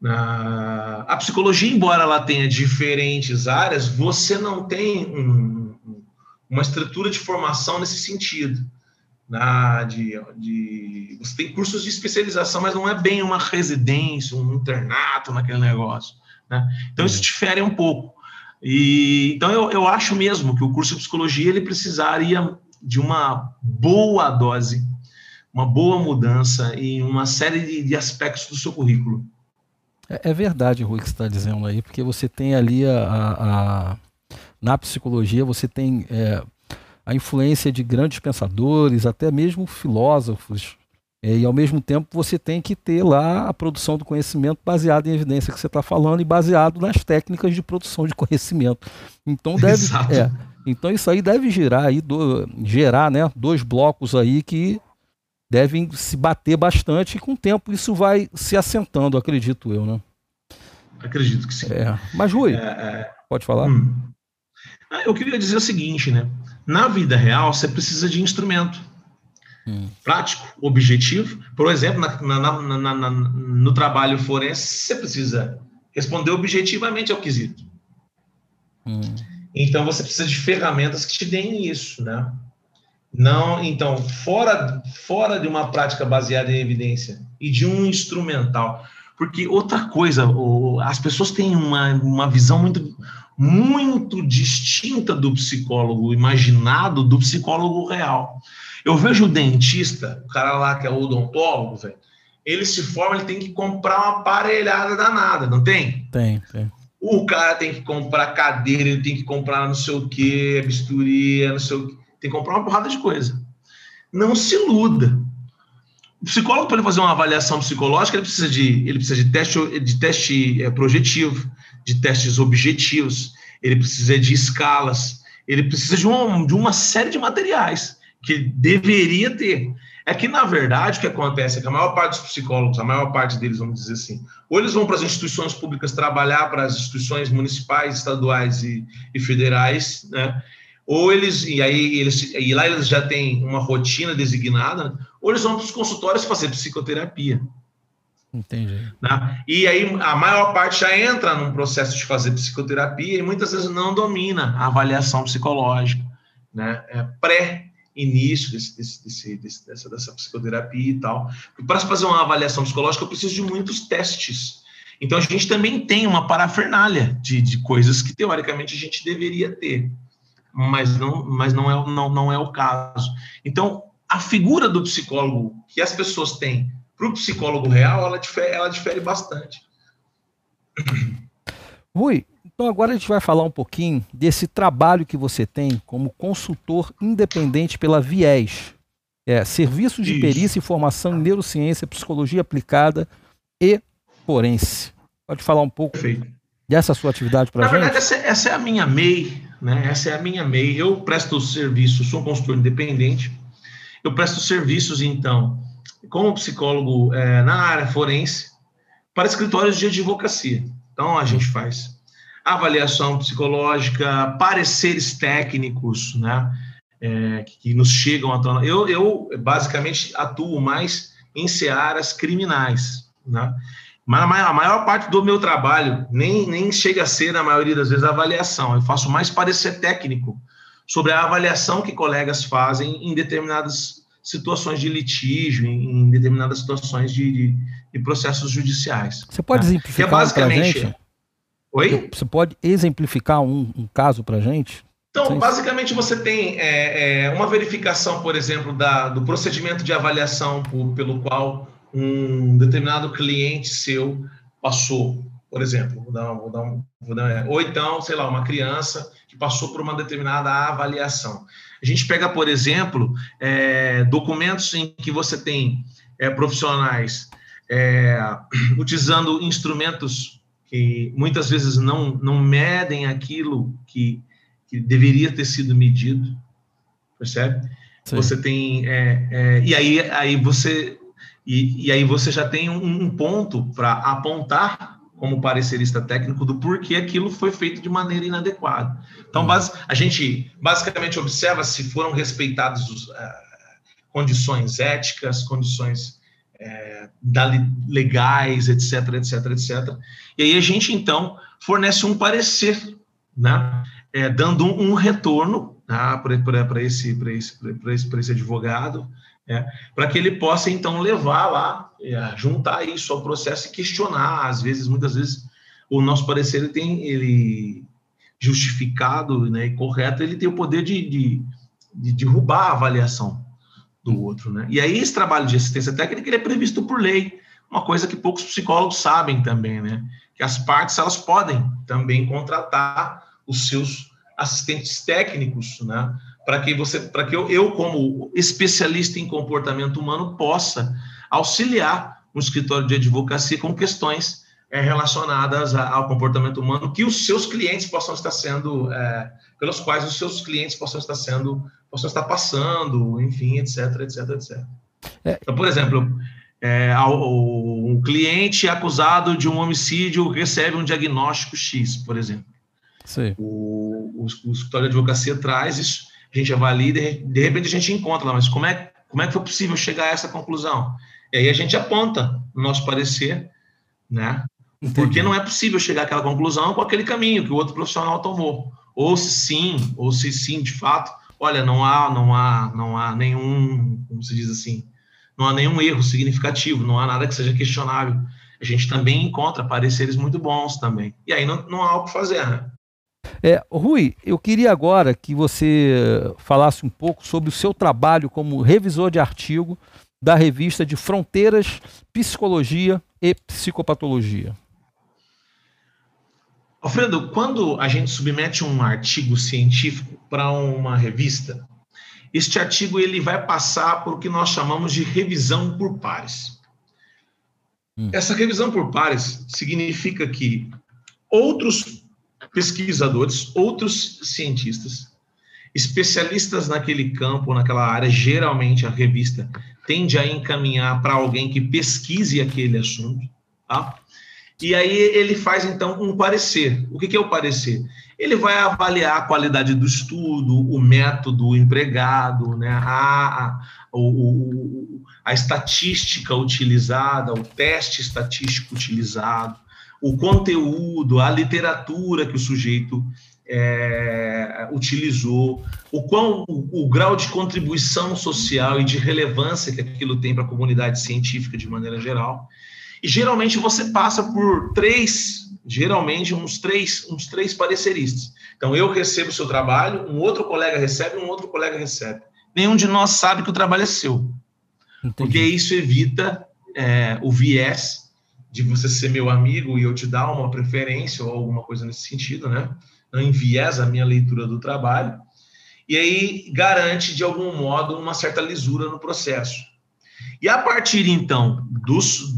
Na... A psicologia, embora ela tenha diferentes áreas, você não tem um, uma estrutura de formação nesse sentido na, de, de, você tem cursos de especialização, mas não é bem uma residência, um internato naquele negócio. Né? Então, isso uhum. difere um pouco. E, então, eu, eu acho mesmo que o curso de psicologia ele precisaria de uma boa dose, uma boa mudança em uma série de, de aspectos do seu currículo. É, é verdade, Rui, que você está dizendo aí, porque você tem ali a, a, a na psicologia, você tem. É, a influência de grandes pensadores, até mesmo filósofos. É, e ao mesmo tempo você tem que ter lá a produção do conhecimento baseado em evidência que você está falando e baseado nas técnicas de produção de conhecimento. Então deve, é, então isso aí deve gerar aí do, gerar, né, dois blocos aí que devem se bater bastante e com o tempo isso vai se assentando, acredito eu, né? Acredito que sim. É. Mas Rui, é, é. pode falar? Hum. Ah, eu queria dizer o seguinte, né? Na vida real, você precisa de instrumento hum. prático, objetivo. Por exemplo, na, na, na, no trabalho forense, você precisa responder objetivamente ao quesito. Hum. Então, você precisa de ferramentas que te deem isso, né? Não, então, fora, fora de uma prática baseada em evidência e de um instrumental, porque outra coisa, as pessoas têm uma, uma visão muito, muito distinta do psicólogo imaginado do psicólogo real. Eu vejo o dentista, o cara lá que é odontólogo, velho, ele se forma, ele tem que comprar uma aparelhada danada, não tem? Tem, tem. O cara tem que comprar cadeira, ele tem que comprar não sei o que, bisturi, não sei o que. Tem que comprar uma porrada de coisa. Não se iluda. O psicólogo, para ele fazer uma avaliação psicológica, ele precisa de, ele precisa de teste, de teste é, projetivo, de testes objetivos, ele precisa de escalas, ele precisa de uma, de uma série de materiais que deveria ter. É que, na verdade, o que acontece é que a maior parte dos psicólogos, a maior parte deles, vamos dizer assim, ou eles vão para as instituições públicas trabalhar para as instituições municipais, estaduais e, e federais, né? ou eles, e aí eles, e lá eles já têm uma rotina designada, ou eles vão para os consultórios fazer psicoterapia. Entendi. Né? E aí a maior parte já entra num processo de fazer psicoterapia e muitas vezes não domina a avaliação psicológica, né? É pré-início desse, desse, desse, dessa, dessa psicoterapia e tal. Para fazer uma avaliação psicológica, eu preciso de muitos testes. Então a gente também tem uma parafernália de, de coisas que teoricamente a gente deveria ter. mas não, mas não, é, não, não é o caso. Então, a figura do psicólogo que as pessoas têm para o psicólogo real, ela difere, ela difere bastante. Rui, então agora a gente vai falar um pouquinho desse trabalho que você tem como consultor independente pela Viés. É, serviços de Isso. perícia e formação em neurociência, psicologia aplicada e forense. Pode falar um pouco Perfeito. dessa sua atividade para a gente? Na verdade, essa, essa, é a minha MEI, né? Essa é a minha MEI. Eu presto serviço, sou consultor independente. Eu presto serviços, então, como psicólogo é, na área forense, para escritórios de advocacia. Então, a gente faz avaliação psicológica, pareceres técnicos, né? É, que nos chegam a tornar. Eu, eu basicamente atuo mais em searas criminais, né? Mas a maior parte do meu trabalho nem, nem chega a ser, na maioria das vezes, avaliação. Eu faço mais parecer técnico sobre a avaliação que colegas fazem em determinadas situações de litígio, em, determinadas situações de, de, de processos judiciais. Você pode né? exemplificar que é basicamente... Oi? Você pode exemplificar um, um caso para gente? Então, basicamente, você tem é, é, uma verificação, por exemplo, da, do procedimento de avaliação por, pelo qual um determinado cliente seu passou, por exemplo, vou dar, vou dar um, vou dar, ou então, sei lá, uma criança que passou por uma determinada avaliação. A gente pega, por exemplo, é, documentos em que você tem é, profissionais é, utilizando instrumentos que muitas vezes não, não medem aquilo que, que deveria ter sido medido, percebe? Sim. Você tem é, é, e aí, aí você e, e aí você já tem um, um ponto para apontar como parecerista técnico do porquê aquilo foi feito de maneira inadequada. Então, base, a gente basicamente observa se foram respeitadas uh, condições éticas, condições uh, legais, etc, etc, etc. E aí a gente, então, fornece um parecer, né? É, dando um, um retorno tá? para esse, esse, esse, esse advogado, é, para que ele possa então levar lá, é, juntar isso ao processo e questionar, às vezes, muitas vezes, o nosso parecer ele tem ele justificado né, e correto, ele tem o poder de, de, de derrubar a avaliação do outro. Né? E aí esse trabalho de assistência técnica ele é previsto por lei, uma coisa que poucos psicólogos sabem também, né? que as partes elas podem também contratar os seus assistentes técnicos, né? para que você, para que eu, eu, como especialista em comportamento humano, possa auxiliar um escritório de advocacia com questões é, relacionadas a, ao comportamento humano que os seus clientes possam estar sendo, é, pelos quais os seus clientes possam estar sendo, possam estar passando, enfim, etc, etc, etc. Então, por exemplo, é, o cliente acusado de um homicídio recebe um diagnóstico X, por exemplo. O, o, o escritório de advocacia traz isso a gente avalia e de, de repente a gente encontra lá, mas como é, como é que foi possível chegar a essa conclusão? E aí a gente aponta no nosso parecer, né? Entendi. Porque não é possível chegar àquela conclusão com aquele caminho que o outro profissional tomou. Ou se sim, ou se sim, de fato, olha, não há, não há, não há nenhum, como se diz assim, não há nenhum erro significativo, não há nada que seja questionável. A gente também encontra pareceres muito bons também. E aí não, não há o que fazer, né? É, Rui, eu queria agora que você falasse um pouco sobre o seu trabalho como revisor de artigo da revista de Fronteiras, Psicologia e Psicopatologia. Alfredo, quando a gente submete um artigo científico para uma revista, este artigo ele vai passar por o que nós chamamos de revisão por pares. Hum. Essa revisão por pares significa que outros pesquisadores, outros cientistas, especialistas naquele campo, naquela área, geralmente a revista tende a encaminhar para alguém que pesquise aquele assunto, tá? E aí ele faz então um parecer. O que, é o parecer? Ele vai avaliar a qualidade do estudo, o método empregado, né, a, a, o, a estatística utilizada, o teste estatístico utilizado, o conteúdo, a literatura que o sujeito é, utilizou, o quão o, o, grau de contribuição social e de relevância que aquilo tem para a comunidade científica de maneira geral. E geralmente você passa por três, geralmente uns três, uns três pareceristas. Então, eu recebo o seu trabalho, um outro colega recebe, um outro colega recebe. Nenhum de nós sabe que o trabalho é seu. Entendi. Porque isso evita é, o viés de você ser meu amigo e eu te dar uma preferência ou alguma coisa nesse sentido, né? Não enviesa a minha leitura do trabalho. E aí garante, de algum modo, uma certa lisura no processo. E a partir, então, dos,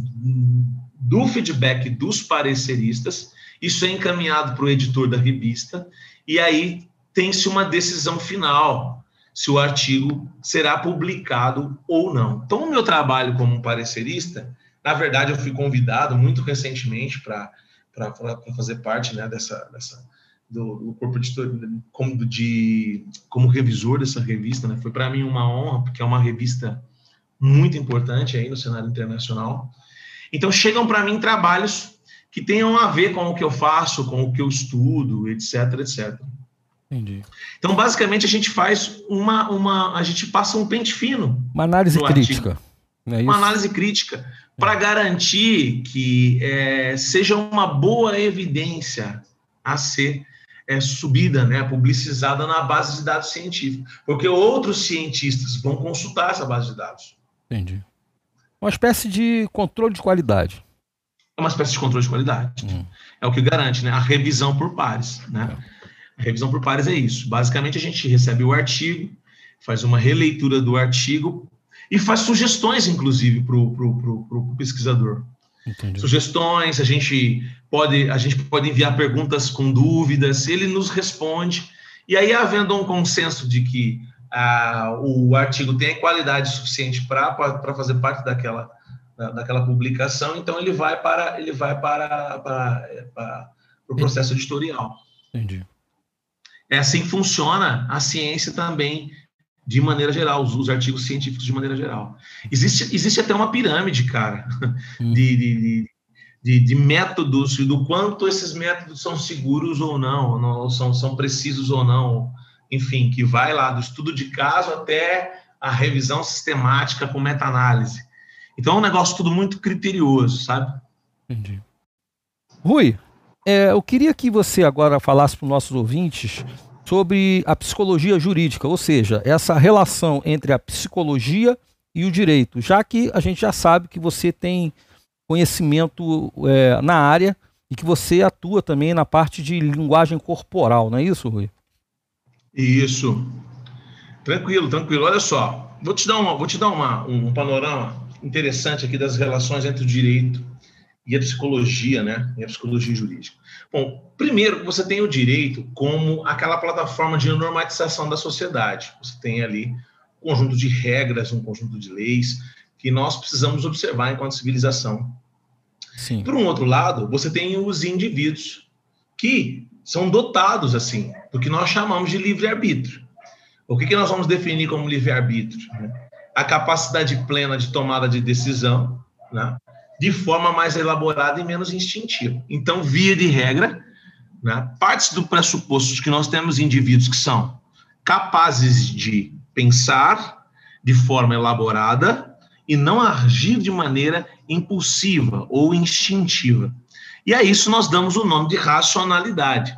do feedback dos pareceristas, isso é encaminhado para o editor da revista, e aí tem-se uma decisão final se o artigo será publicado ou não. Então, o meu trabalho como parecerista, na verdade, eu fui convidado muito recentemente para fazer parte né, dessa, dessa do, do, corpo editor, como, de, como revisor dessa revista. Né? Foi para mim uma honra, porque é uma revista muito importante aí no cenário internacional. Então, chegam para mim trabalhos que tenham a ver com o que eu faço, com o que eu estudo, etc, etc. Entendi. Então, basicamente, a gente faz uma, uma. A gente passa um pente fino. Uma análise crítica. É uma análise crítica para garantir que é, seja uma boa evidência a ser é, subida, né, publicizada na base de dados científica. Porque outros cientistas vão consultar essa base de dados. Entendi. Uma espécie de controle de qualidade. É uma espécie de controle de qualidade. Hum. É o que garante né, a revisão por pares. Né? É. A revisão por pares é isso. Basicamente, a gente recebe o artigo, faz uma releitura do artigo e faz sugestões, inclusive, para o pesquisador. Entendi. Sugestões, a gente pode a gente pode enviar perguntas com dúvidas, ele nos responde. E aí, havendo um consenso de que o artigo tem qualidade suficiente para fazer parte daquela, daquela publicação, então ele vai para ele vai para, para, para o processo editorial. Entendi. É assim que funciona a ciência também, de maneira geral, os, os artigos científicos de maneira geral. Existe, existe até uma pirâmide, cara, hum. de, de, de, de, métodos, do quanto esses métodos são seguros ou não, não são, são precisos ou não, enfim, que vai lá do estudo de caso até a revisão sistemática com meta-análise. Então é um negócio tudo muito criterioso, sabe? Entendi. Rui, é, eu queria que você agora falasse para os nossos ouvintes sobre a psicologia jurídica, ou seja, essa relação entre a psicologia e o direito, já que a gente já sabe que você tem conhecimento é, na área e que você atua também na parte de linguagem corporal, não é isso, Rui? Isso. Tranquilo, tranquilo. Olha só, vou te dar, uma, vou te dar uma, um panorama interessante aqui das relações entre o direito e a psicologia, né? E a psicologia jurídica. Bom, primeiro, você tem o direito como aquela plataforma de normatização da sociedade. Você tem ali um conjunto de regras, um conjunto de leis que nós precisamos observar enquanto civilização. Sim. Por um outro lado, você tem os indivíduos que são dotados assim do que nós chamamos de livre-arbítrio. O que, que nós vamos definir como livre-arbítrio? Né? A capacidade plena de tomada de decisão, né? de forma mais elaborada e menos instintiva. Então, via de regra, né, partes do pressuposto de que nós temos indivíduos que são capazes de pensar de forma elaborada e não agir de maneira impulsiva ou instintiva. E a isso nós damos o nome de racionalidade.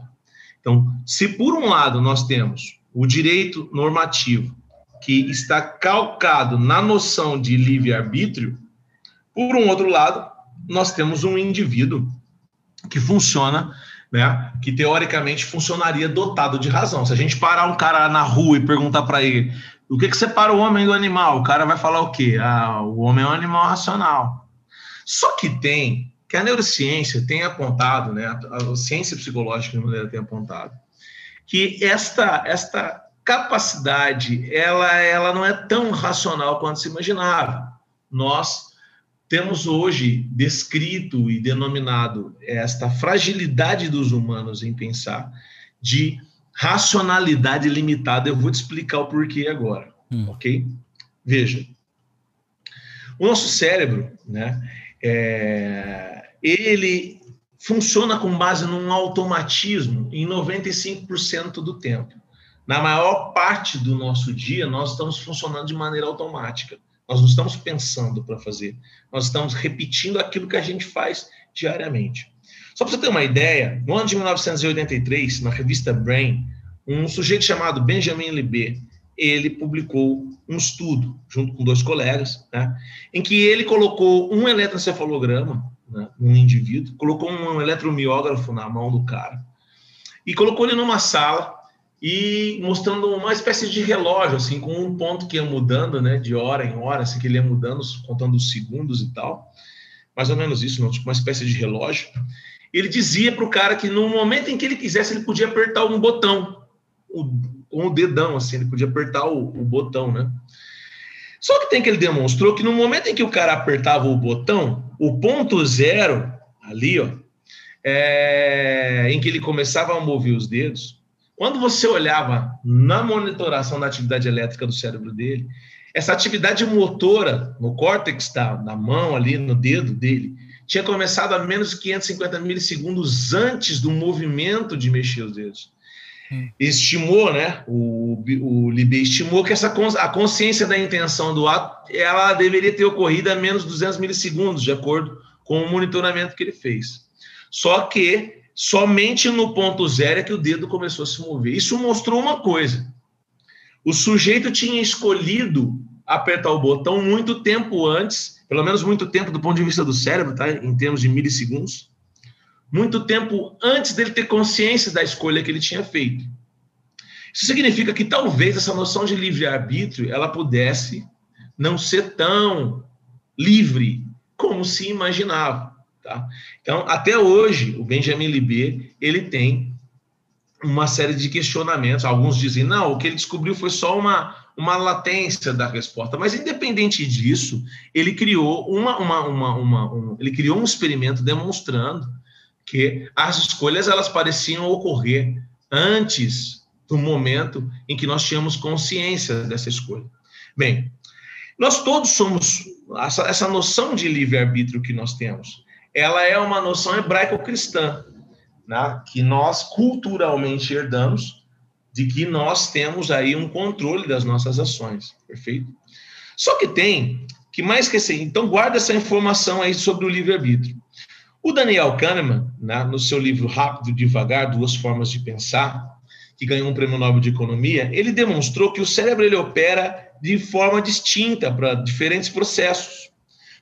Então, se por um lado nós temos o direito normativo, que está calcado na noção de livre-arbítrio, por um outro lado, nós temos um indivíduo que funciona, né, que teoricamente funcionaria dotado de razão. Se a gente parar um cara na rua e perguntar para ele o que, que separa o homem do animal, o cara vai falar o quê? Ah, o homem é um animal racional. Só que tem, que a neurociência tem apontado, né, a, ciência psicológica de maneira tem apontado, que esta, esta capacidade, ela, ela não é tão racional quanto se imaginava. Nós temos hoje descrito e denominado esta fragilidade dos humanos em pensar de racionalidade limitada. Eu vou te explicar o porquê agora, hum. ok? Veja, o nosso cérebro, né, é, ele funciona com base num automatismo em 95% do tempo. Na maior parte do nosso dia, nós estamos funcionando de maneira automática. Nós não estamos pensando para fazer, nós estamos repetindo aquilo que a gente faz diariamente. Só para você ter uma ideia, no ano de 1983, na revista Brain, um sujeito chamado Benjamin Libet, ele publicou um estudo, junto com dois colegas, né, em que ele colocou um eletroencefalograma né, num indivíduo, colocou um eletromiógrafo na mão do cara e colocou ele numa sala e mostrando uma espécie de relógio, assim, com um ponto que ia mudando, né, de hora em hora, assim, que ele ia mudando, contando os segundos e tal, mais ou menos isso, não, tipo uma espécie de relógio. Ele dizia para o cara que no momento em que ele quisesse, ele podia apertar um botão, com o dedão, assim, ele podia apertar o, o botão, né? Só que tem que ele demonstrou que no momento em que o cara apertava o botão, o ponto zero, ali, ó, é, em que ele começava a mover os dedos, quando você olhava na monitoração da atividade elétrica do cérebro dele, essa atividade motora no córtex da, da mão ali, no dedo dele, tinha começado a menos de 550 milissegundos antes do movimento de mexer os dedos. Estimou, né? O, o Libé estimou que essa a consciência da intenção do ato ela deveria ter ocorrido a menos de 200 milissegundos, de acordo com o monitoramento que ele fez. Só que somente no ponto zero é que o dedo começou a se mover. Isso mostrou uma coisa: o sujeito tinha escolhido apertar o botão muito tempo antes, pelo menos muito tempo do ponto de vista do cérebro, tá? Em termos de milissegundos muito tempo antes dele ter consciência da escolha que ele tinha feito. Isso significa que talvez essa noção de livre-arbítrio ela pudesse não ser tão livre como se imaginava. Tá? Então, até hoje, o Benjamin Libet ele tem uma série de questionamentos. Alguns dizem, não, o que ele descobriu foi só uma, uma latência da resposta. Mas, independente disso, ele criou, uma, uma, uma, uma um, ele criou um experimento demonstrando que as escolhas elas pareciam ocorrer antes do momento em que nós tínhamos consciência dessa escolha. Bem, nós todos somos essa, essa noção de livre-arbítrio que nós temos, ela é uma noção hebraico-cristã, né, que nós culturalmente herdamos de que nós temos aí um controle das nossas ações, perfeito? Só que tem que mais que assim, então guarda essa informação aí sobre o livre-arbítrio. O Daniel Kahneman, né, no seu livro Rápido e Devagar, Duas Formas de Pensar, que ganhou um prêmio Nobel de Economia, ele demonstrou que o cérebro ele opera de forma distinta para diferentes processos.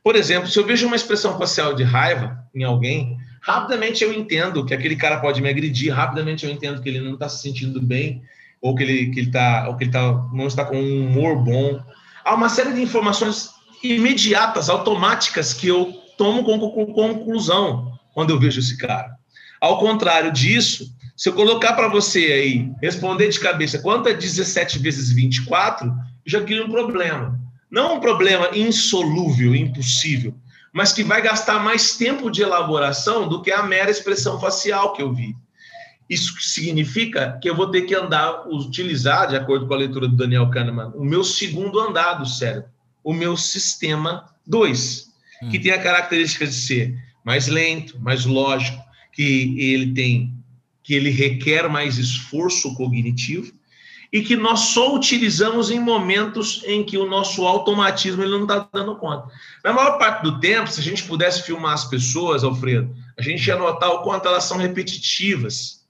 Por exemplo, se eu vejo uma expressão facial de raiva em alguém, rapidamente eu entendo que aquele cara pode me agredir, rapidamente eu entendo que ele não está se sentindo bem, ou que ele, que ele, tá, ou que ele tá, não está com um humor bom. Há uma série de informações imediatas, automáticas, que eu tomo como conclusão quando eu vejo esse cara. Ao contrário disso, se eu colocar para você aí, responder de cabeça quanto é 17 vezes 24, já cria um problema. Não um problema insolúvel, impossível, mas que vai gastar mais tempo de elaboração do que a mera expressão facial que eu vi. Isso significa que eu vou ter que andar, utilizar, de acordo com a leitura do Daniel Kahneman, o meu segundo andar do cérebro, o meu sistema 2 que tem a característica de ser mais lento, mais lógico, que ele tem, que ele requer mais esforço cognitivo e que nós só utilizamos em momentos em que o nosso automatismo ele não está dando conta. Na maior parte do tempo, se a gente pudesse filmar as pessoas, Alfredo, a gente ia notar o quanto elas são repetitivas.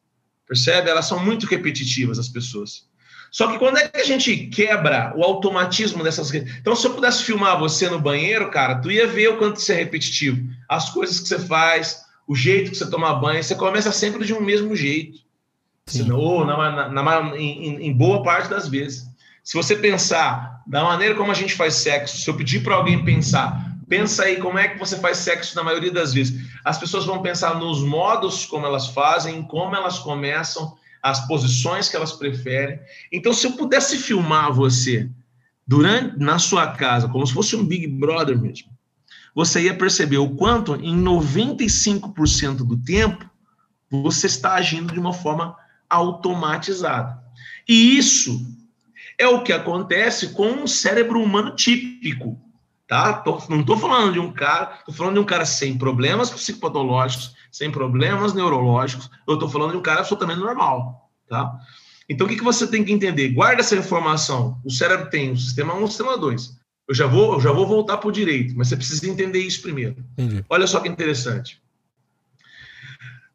Percebe? Elas são muito repetitivas, as pessoas. Só que quando é que a gente quebra o automatismo dessas redes? Então, se eu pudesse filmar você no banheiro, cara, tu ia ver o quanto isso é repetitivo. As coisas que você faz, o jeito que você toma banho, você começa sempre de um mesmo jeito. Senão, ou na, na, na, em, em boa parte das vezes. Se você pensar da maneira como a gente faz sexo, se eu pedir para alguém pensar, pensa aí como é que você faz sexo na maioria das vezes. As pessoas vão pensar nos modos como elas fazem, como elas começam, as posições que elas preferem. Então, se eu pudesse filmar você durante na sua casa, como se fosse um Big Brother mesmo, você ia perceber o quanto, em 95% do tempo, você está agindo de uma forma automatizada. E isso é o que acontece com um cérebro humano típico. Tá? Tô, não estou falando de um cara, estou falando de um cara sem problemas psicopatológicos, sem problemas neurológicos, eu estou falando de um cara absolutamente normal. Tá? Então, o que, que você tem que entender? Guarda essa informação. O cérebro tem o sistema 1 e o sistema 2. Eu já vou, eu já vou voltar para o direito, mas você precisa entender isso primeiro. Entendi. Olha só que interessante.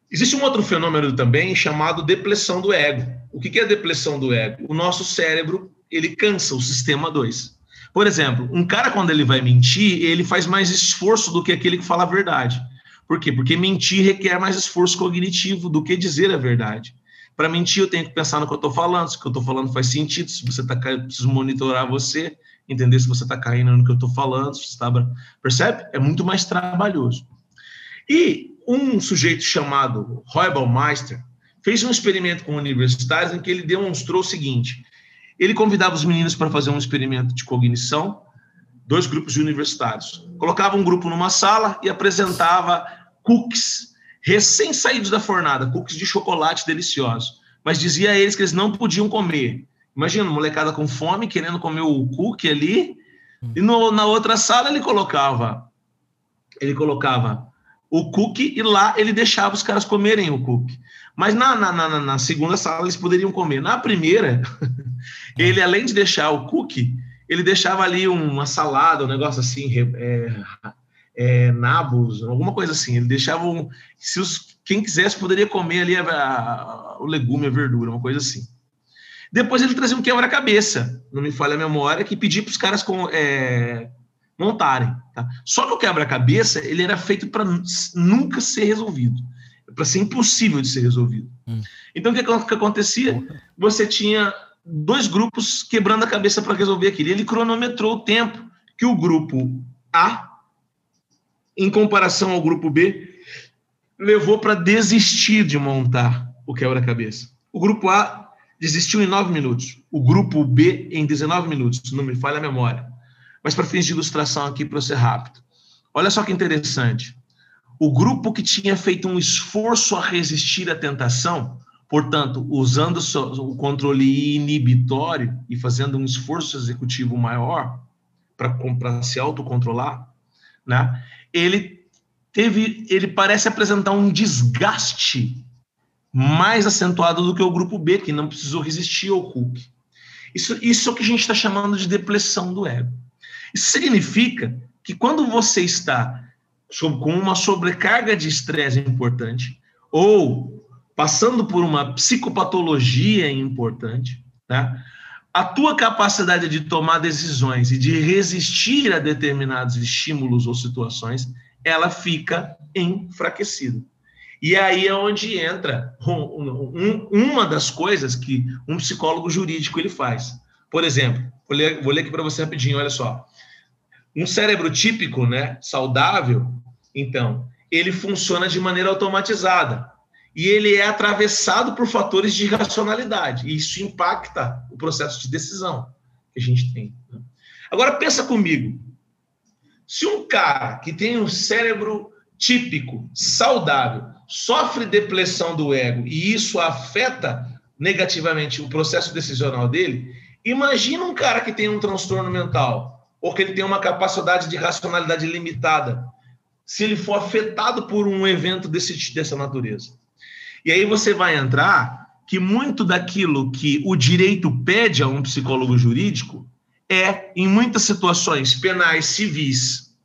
Existe um outro fenômeno também chamado depressão do ego. O que é a depressão do ego? O nosso cérebro, ele cansa o sistema 2. Por exemplo, um cara quando ele vai mentir, ele faz mais esforço do que aquele que fala a verdade. Por quê? Porque mentir requer mais esforço cognitivo do que dizer a verdade. Para mentir, eu tenho que pensar no que eu estou falando, se o que eu estou falando faz sentido, se você está caindo, preciso monitorar você, entender se você está caindo no que eu estou falando, se você tá... percebe? É muito mais trabalhoso. E um sujeito chamado Roy Baumeister fez um experimento com universitários em que ele demonstrou o seguinte: ele convidava os meninos para fazer um experimento de cognição, dois grupos de universitários. Colocava um grupo numa sala e apresentava cookies recém-saídos da fornada, cookies de chocolate deliciosos, mas dizia a eles que eles não podiam comer. Imagina, molecada com fome, querendo comer o cookie ali, e no, na outra sala ele colocava ele colocava o cookie e lá ele deixava os caras comerem o cookie. Mas na, na, na, na segunda sala eles poderiam comer. Na primeira, ele além de deixar o cookie, ele deixava ali uma salada, um negócio assim, é, é, nabos, alguma coisa assim. Ele deixava um, se os, quem quisesse poderia comer ali a, a, o legume, a verdura, uma coisa assim. Depois ele trazia um quebra-cabeça, não me falha a memória, que pedia para os caras com, é, montarem. Tá? Só que o quebra-cabeça ele era feito para nunca ser resolvido, para ser impossível de ser resolvido. Hum. Então o que, que acontecia? Você tinha dois grupos quebrando a cabeça para resolver aquilo. Ele cronometrou o tempo que o grupo A, em comparação ao grupo B, levou para desistir de montar o quebra-cabeça. O grupo A desistiu em nove minutos, o grupo B em 19 minutos, não me falha a memória. Mas para fins de ilustração aqui, para ser rápido. Olha só que interessante. O grupo que tinha feito um esforço a resistir à tentação, portanto, usando o controle inibitório e fazendo um esforço executivo maior para se autocontrolar, né? ele teve, ele parece apresentar um desgaste mais acentuado do que o grupo B, que não precisou resistir ao cookie. Isso, isso é o que a gente está chamando de depressão do ego. Isso significa que quando você está com uma sobrecarga de estresse importante ou passando por uma psicopatologia importante, tá? a tua capacidade de tomar decisões e de resistir a determinados estímulos ou situações, ela fica enfraquecida. E aí é onde entra um, uma das coisas que um psicólogo jurídico ele faz. Por exemplo, vou ler, vou ler aqui para você rapidinho, olha só. Um cérebro típico, né, saudável, então, ele funciona de maneira automatizada e ele é atravessado por fatores de racionalidade e isso impacta o processo de decisão que a gente tem. Né? Agora pensa comigo, se um cara que tem um cérebro típico, saudável, sofre depressão do ego e isso afeta negativamente o processo decisional dele, imagina um cara que tem um transtorno mental porque ele tem uma capacidade de racionalidade limitada, se ele for afetado por um evento desse, dessa natureza. E aí você vai entrar que muito daquilo que o direito pede a um psicólogo jurídico é, em muitas situações penais civis,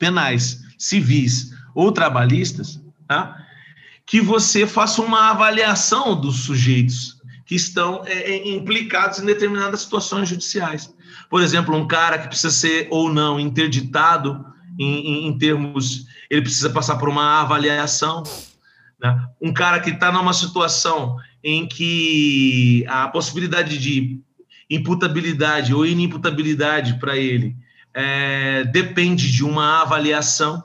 penais civis ou trabalhistas, tá? que você faça uma avaliação dos sujeitos que estão é, é implicados em determinadas situações judiciais. Por exemplo, um cara que precisa ser ou não interditado em, em, em termos, ele precisa passar por uma avaliação. Né? Um cara que está numa situação em que a possibilidade de imputabilidade ou inimputabilidade para ele é, depende de uma avaliação,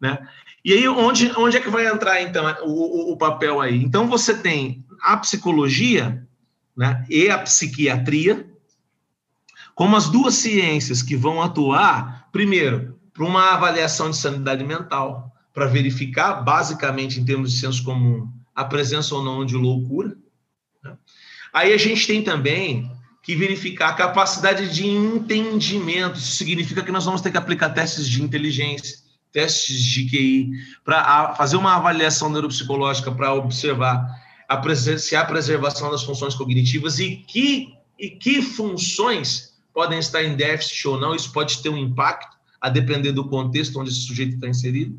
né? E aí, onde, onde é que vai entrar, então, o, o papel aí? Então, você tem a psicologia né, e a psiquiatria, como as duas ciências que vão atuar, primeiro, para uma avaliação de sanidade mental, para verificar, basicamente, em termos de senso comum, a presença ou não de loucura. Né? Aí a gente tem também que verificar a capacidade de entendimento. Isso significa que nós vamos ter que aplicar testes de inteligência, testes de QI, para fazer uma avaliação neuropsicológica para observar a se há preservação das funções cognitivas e que, e que funções podem estar em déficit ou não, isso pode ter um impacto, a depender do contexto onde esse sujeito está inserido.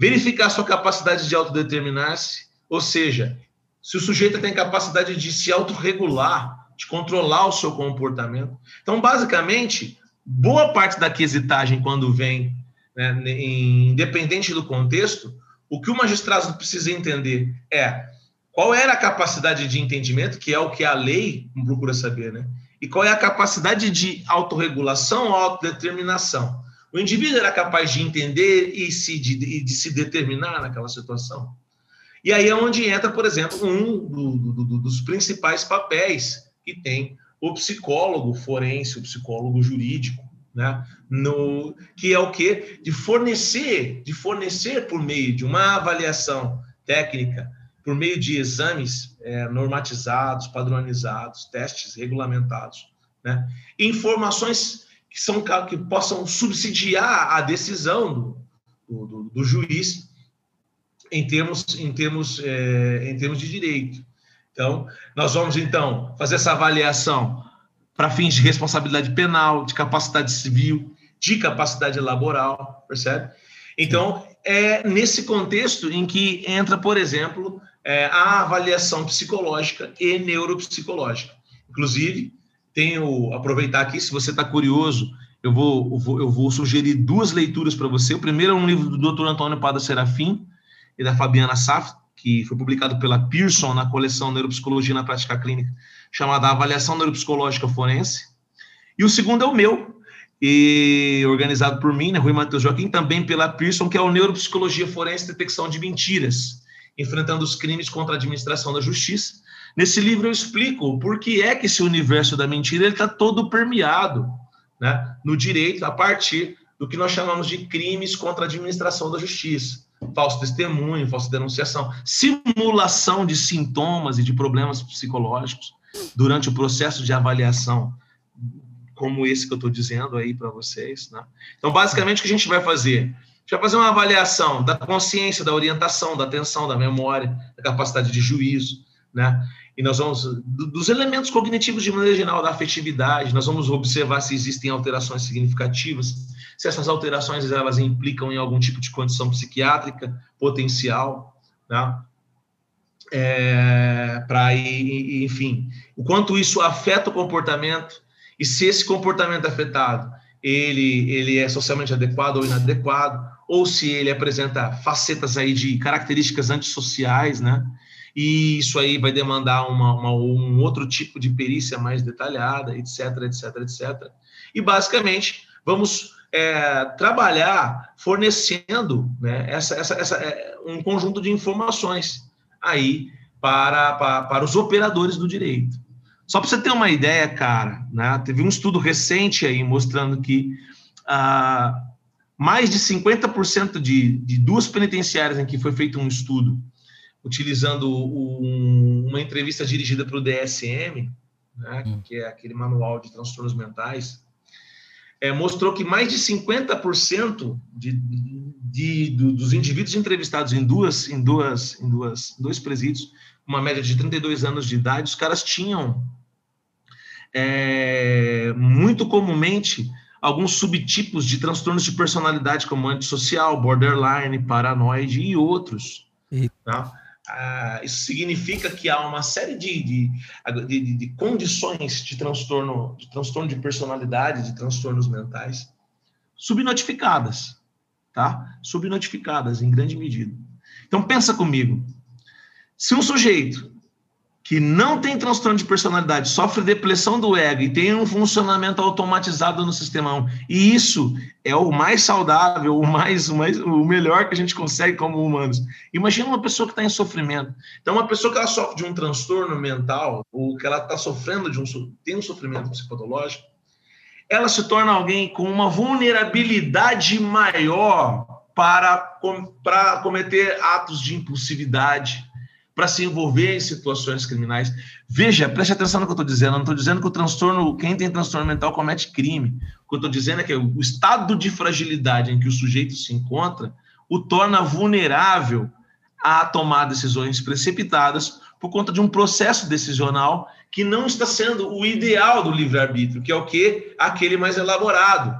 verificar sua capacidade de autodeterminar-se, ou seja, se o sujeito tem capacidade de se autorregular, de controlar o seu comportamento. Então, basicamente, boa parte da quesitagem, quando vem, né, independente do contexto, o que o magistrado precisa entender é qual era a capacidade de entendimento, que é o que a lei procura saber, né? E qual é a capacidade de autorregulação ou autodeterminação. O indivíduo era capaz de entender e se, de, de se determinar naquela situação. E aí é onde entra, por exemplo, um do, do, dos principais papéis que tem o psicólogo forense, o psicólogo jurídico, né? No, que é o que de fornecer, de fornecer por meio de uma avaliação técnica, por meio de exames é, normatizados, padronizados, testes regulamentados, né? informações que são que possam subsidiar a decisão do, do, do juiz em termos em termos é, em termos de direito. Então, nós vamos então fazer essa avaliação para fins de responsabilidade penal, de capacidade civil, de capacidade laboral, percebe? Então, é nesse contexto em que entra, por exemplo, é, a avaliação psicológica e neuropsicológica. Inclusive, tenho aproveitar aqui, se você está curioso, eu vou, eu vou, eu vou sugerir duas leituras para você. O primeiro é um livro do Dr. Antônio Pada Serafim e da Fabiana Saf, que foi publicado pela Pearson na coleção Neuropsicologia na Prática Clínica, chamada Avaliação Neuropsicológica Forense. E o segundo é o meu, e organizado por mim, né, Rui Matheus Joaquim, também pela Pearson, que é o Neuropsicologia Forense Detecção de Mentiras, enfrentando os crimes contra a administração da justiça. Nesse livro eu explico por que é que esse universo da mentira está todo permeado né, no direito a partir do que nós chamamos de crimes contra a administração da justiça falso testemunho, falsa denunciação, simulação de sintomas e de problemas psicológicos durante o processo de avaliação, como esse que eu estou dizendo aí para vocês. Né? Então, basicamente, o que a gente vai fazer? Gente vai fazer uma avaliação da consciência, da orientação, da atenção, da memória, da capacidade de juízo, né? E nós vamos, dos elementos cognitivos de maneira geral, da afetividade, nós vamos observar se existem alterações significativas, se essas alterações elas implicam em algum tipo de condição psiquiátrica potencial, né? É, para enfim, o quanto isso afeta o comportamento e se esse comportamento afetado ele ele é socialmente adequado ou inadequado ou se ele apresenta facetas aí de características antissociais, né? E isso aí vai demandar uma, uma, um outro tipo de perícia mais detalhada, etc, etc, etc. E basicamente vamos é, trabalhar fornecendo né, essa, essa, essa, é, um conjunto de informações aí para, para, para os operadores do direito. Só para você ter uma ideia, cara, né, teve um estudo recente aí mostrando que ah, mais de 50% de, de duas penitenciárias em que foi feito um estudo utilizando um, uma entrevista dirigida para o DSM, né, hum. que é aquele manual de transtornos mentais, é, mostrou que mais de 50% de, de, dos indivíduos entrevistados em duas, em duas, em duas, dois presídios, uma média de 32 anos de idade, os caras tinham é, muito comumente alguns subtipos de transtornos de personalidade, como antissocial, borderline, paranoide e outros. Tá? Ah, isso significa que há uma série de, de, de, de, condições de transtorno, de transtorno de personalidade, de transtornos mentais, subnotificadas, tá? Subnotificadas em grande medida. Então pensa comigo, se um sujeito que não tem transtorno de personalidade, sofre depressão do ego e tem um funcionamento automatizado no sistema 1. E isso é o mais saudável, o mais, o mais o melhor que a gente consegue como humanos. Imagina uma pessoa que está em sofrimento. Então, uma pessoa que ela sofre de um transtorno mental, ou que ela está sofrendo de um tem um sofrimento psicopatológico, ela se torna alguém com uma vulnerabilidade maior para, para cometer atos de impulsividade, para se envolver em situações criminais. Veja, preste atenção no que eu estou dizendo. Eu não estou dizendo que o transtorno, quem tem transtorno mental comete crime. O que eu estou dizendo é que o estado de fragilidade em que o sujeito se encontra o torna vulnerável a tomar decisões precipitadas por conta de um processo decisional que não está sendo o ideal do livre-arbítrio, que é o que? Aquele mais elaborado.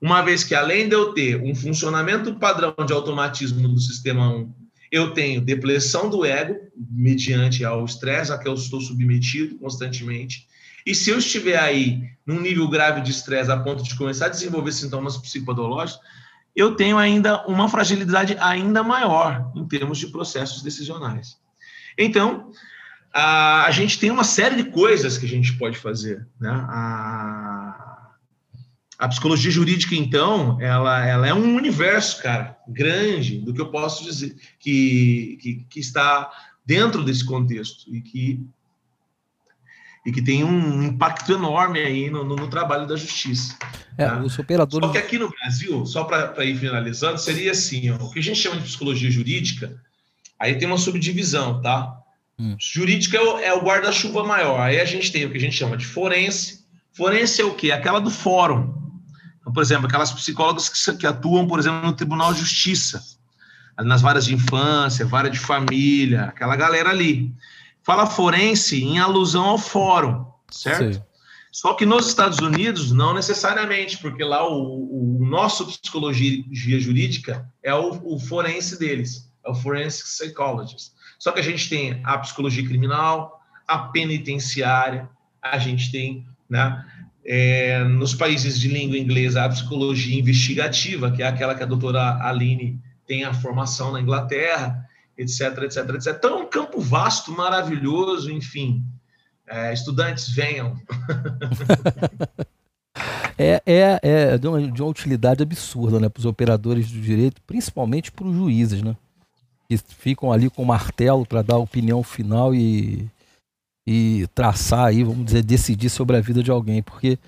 Uma vez que, além de eu ter um funcionamento padrão de automatismo do sistema 1, eu tenho depressão do ego, mediante ao estresse a que eu estou submetido constantemente. E se eu estiver aí num nível grave de estresse a ponto de começar a desenvolver sintomas psicopatológicos, eu tenho ainda uma fragilidade ainda maior em termos de processos decisionais. Então, a, gente tem uma série de coisas que a gente pode fazer. Né? A, a psicologia jurídica, então, ela, ela é um universo, cara, grande, do que eu posso dizer, que, que, que está dentro desse contexto e que e que tem um impacto enorme aí no, no, no trabalho da justiça. É, tá? os operadores... Só que aqui no Brasil, só para ir finalizando, seria assim, ó, o que a gente chama de psicologia jurídica, aí tem uma subdivisão, tá? Hum. Jurídica é o, é o guarda-chuva maior, aí a gente tem o que a gente chama de forense. Forense é o quê? Aquela do fórum. Então, por exemplo, aquelas psicólogas que, que atuam, por exemplo, no Tribunal de Justiça, nas varas de infância, vara de família, aquela galera ali fala forense em alusão ao fórum, certo? Sim. Só que nos Estados Unidos, não necessariamente, porque lá o, o nosso psicologia jurídica é o, o, forense deles, é o forensic psychologist. Só que a gente tem a psicologia criminal, a penitenciária, a gente tem, né, é, nos países de língua inglesa, a psicologia investigativa, que é aquela que a doutora Aline tem a formação na Inglaterra, etc, etc, etc. Então, é um campo vasto, maravilhoso, enfim. É, estudantes, venham. é, é, é de, uma, de uma utilidade absurda né, para os operadores do direito, principalmente para os juízes, né? Que ficam ali com o martelo para dar a opinião final e, e traçar aí, vamos dizer, decidir sobre a vida de alguém. Porque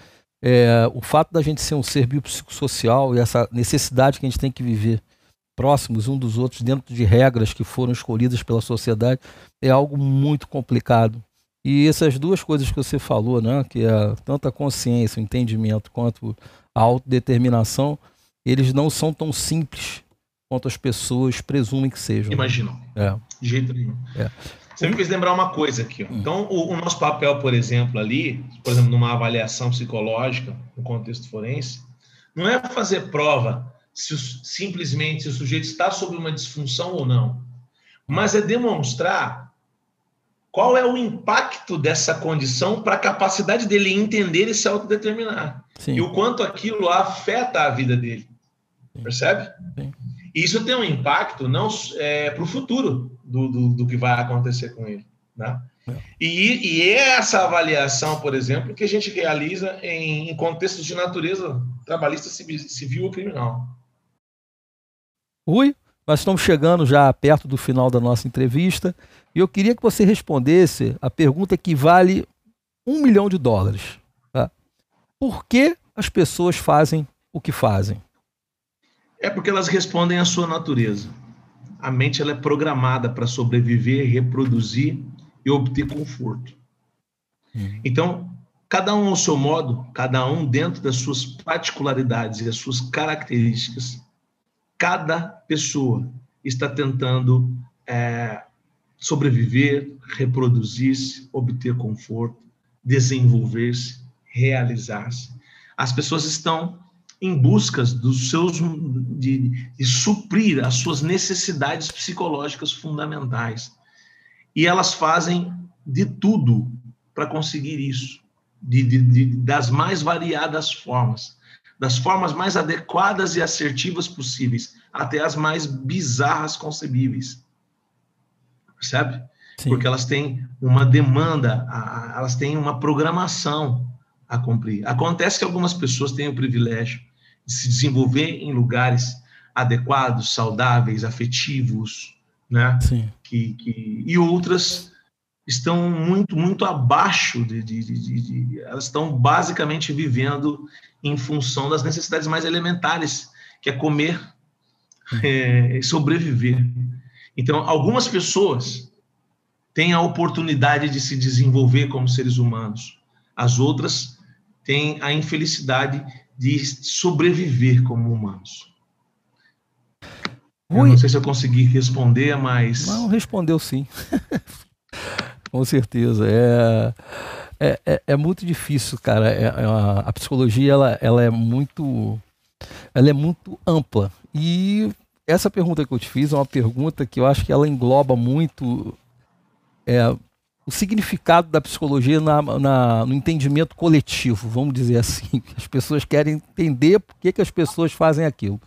é, o fato da gente ser um ser biopsicossocial e essa necessidade que a gente tem que viver próximos um dos outros dentro de regras que foram escolhidas pela sociedade é algo muito complicado. E essas duas coisas que você falou, né, que é tanto a consciência, o entendimento, quanto a autodeterminação, eles não são tão simples quanto as pessoas presumem que sejam. Imaginam. É. De jeito nenhum. É. Você me fez lembrar uma coisa aqui. Ó. Hum. Então, o, o, nosso papel, por exemplo, ali, por exemplo, numa avaliação psicológica, no contexto forense, não é fazer prova se simplesmente se o sujeito está sob uma disfunção ou não, mas é demonstrar qual é o impacto dessa condição para a capacidade dele entender e se autodeterminar. Sim. E o quanto aquilo afeta a vida dele. Percebe? Sim. E isso tem um impacto não é, para o futuro do, do, do, que vai acontecer com ele. Né? É. E, e é essa avaliação, por exemplo, que a gente realiza em, em contextos de natureza trabalhista, civil ou criminal. Rui, nós estamos chegando já perto do final da nossa entrevista e eu queria que você respondesse a pergunta que vale um milhão de dólares. Tá? Por que as pessoas fazem o que fazem? É porque elas respondem à sua natureza. A mente ela é programada para sobreviver, reproduzir e obter conforto. Hum. Então, cada um ao seu modo, cada um dentro das suas particularidades e as suas características, cada pessoa está tentando é, sobreviver, reproduzir-se, obter conforto, desenvolver-se, realizar-se. As pessoas estão em busca dos seus de, de, suprir as suas necessidades psicológicas fundamentais e elas fazem de tudo para conseguir isso de, de, das mais variadas formas das formas mais adequadas e assertivas possíveis, até as mais bizarras concebíveis. Percebe? Sim. Porque elas têm uma demanda, elas têm uma programação a cumprir. Acontece que algumas pessoas têm o privilégio de se desenvolver em lugares adequados, saudáveis, afetivos, né? Sim. Que, que, e outras estão muito, muito abaixo de, de, de, de, Elas estão basicamente vivendo em função das necessidades mais elementares, que é comer é, e sobreviver. Então, algumas pessoas têm a oportunidade de se desenvolver como seres humanos, as outras têm a infelicidade de sobreviver como humanos. Eu não sei se eu consegui responder, mas. Não, respondeu sim. Com certeza. É, é, é, é, muito difícil, cara. É, é a, a, psicologia ela, ela é muito ela é muito ampla. E essa pergunta que eu te fiz é uma pergunta que eu acho que ela engloba muito é, o significado da psicologia na, na, no entendimento coletivo, vamos dizer assim. As pessoas querem entender por que, que as pessoas fazem aquilo.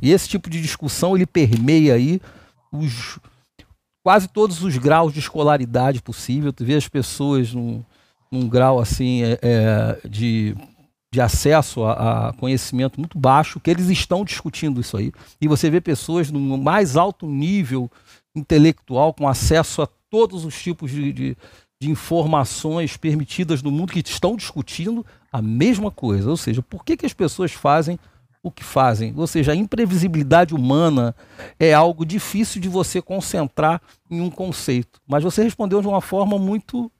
E esse tipo de discussão ele permeia aí os, quase todos os graus de escolaridade possível. Tu vê as pessoas num, num grau assim é, é, de, de acesso a, a, conhecimento muito baixo, que eles estão discutindo isso aí. E você vê pessoas no mais alto nível intelectual, com acesso a todos os tipos de, de, de informações permitidas no mundo, que estão discutindo a mesma coisa. Ou seja, por que, que as pessoas fazem o que fazem. Ou seja, a imprevisibilidade humana é algo difícil de você concentrar em um conceito. Mas você respondeu de uma forma muito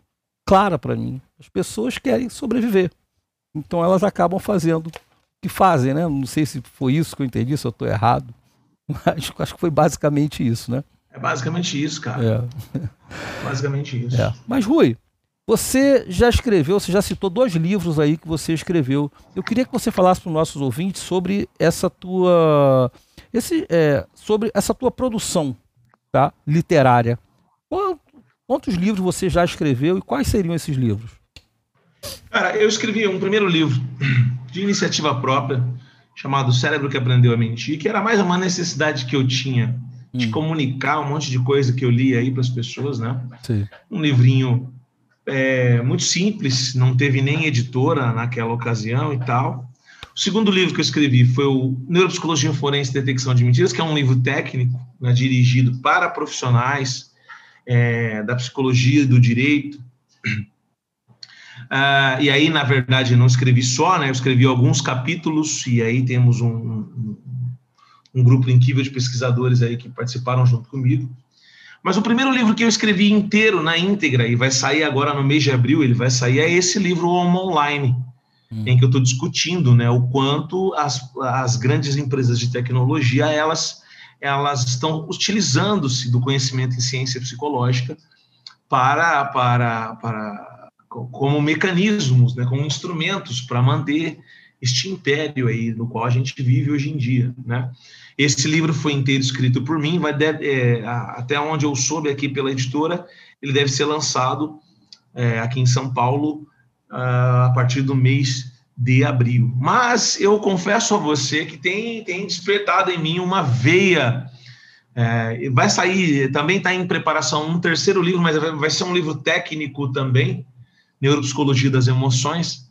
clara para mim. As pessoas querem sobreviver. Então elas acabam fazendo o que fazem, né? Não sei se foi isso que eu entendi, se eu estou errado. Mas acho que foi basicamente isso, né? É basicamente isso, cara. É. Basicamente isso. É. Mas, Rui, você já escreveu, você já citou dois livros aí que você escreveu. Eu queria que você falasse para os nossos ouvintes sobre essa tua, esse, é, sobre essa tua produção, tá, literária. Quantos livros você já escreveu e quais seriam esses livros? Cara, eu escrevi um primeiro livro de iniciativa própria chamado Cérebro que Aprendeu a Mentir, que era mais uma necessidade que eu tinha de hum. comunicar um monte de coisa que eu li aí para as pessoas, né? Sim. Um livrinho é, muito simples, não teve nem editora naquela ocasião e tal. O segundo livro que eu escrevi foi o Neuropsicologia Forense e Detecção de Mentiras, que é um livro técnico, né, dirigido para profissionais é, da psicologia e do direito. Uh, e aí, na verdade, não escrevi só, né? Eu escrevi alguns capítulos, e aí temos um, um, um grupo incrível de pesquisadores aí que participaram junto comigo. Mas o primeiro livro que eu escrevi inteiro, na íntegra, e vai sair agora no mês de abril, ele vai sair, é esse livro Homo Online, hum. em que eu estou discutindo né, o quanto as, as grandes empresas de tecnologia, elas, elas estão utilizando-se do conhecimento em ciência psicológica para, para, para como mecanismos, né, como instrumentos para manter este império aí no qual a gente vive hoje em dia, né? Esse livro foi inteiro escrito por mim, vai deve, é, até onde eu soube aqui pela editora, ele deve ser lançado é, aqui em São Paulo a partir do mês de abril. Mas eu confesso a você que tem, tem despertado em mim uma veia. É, vai sair, também está em preparação um terceiro livro, mas vai ser um livro técnico também, Neuropsicologia das Emoções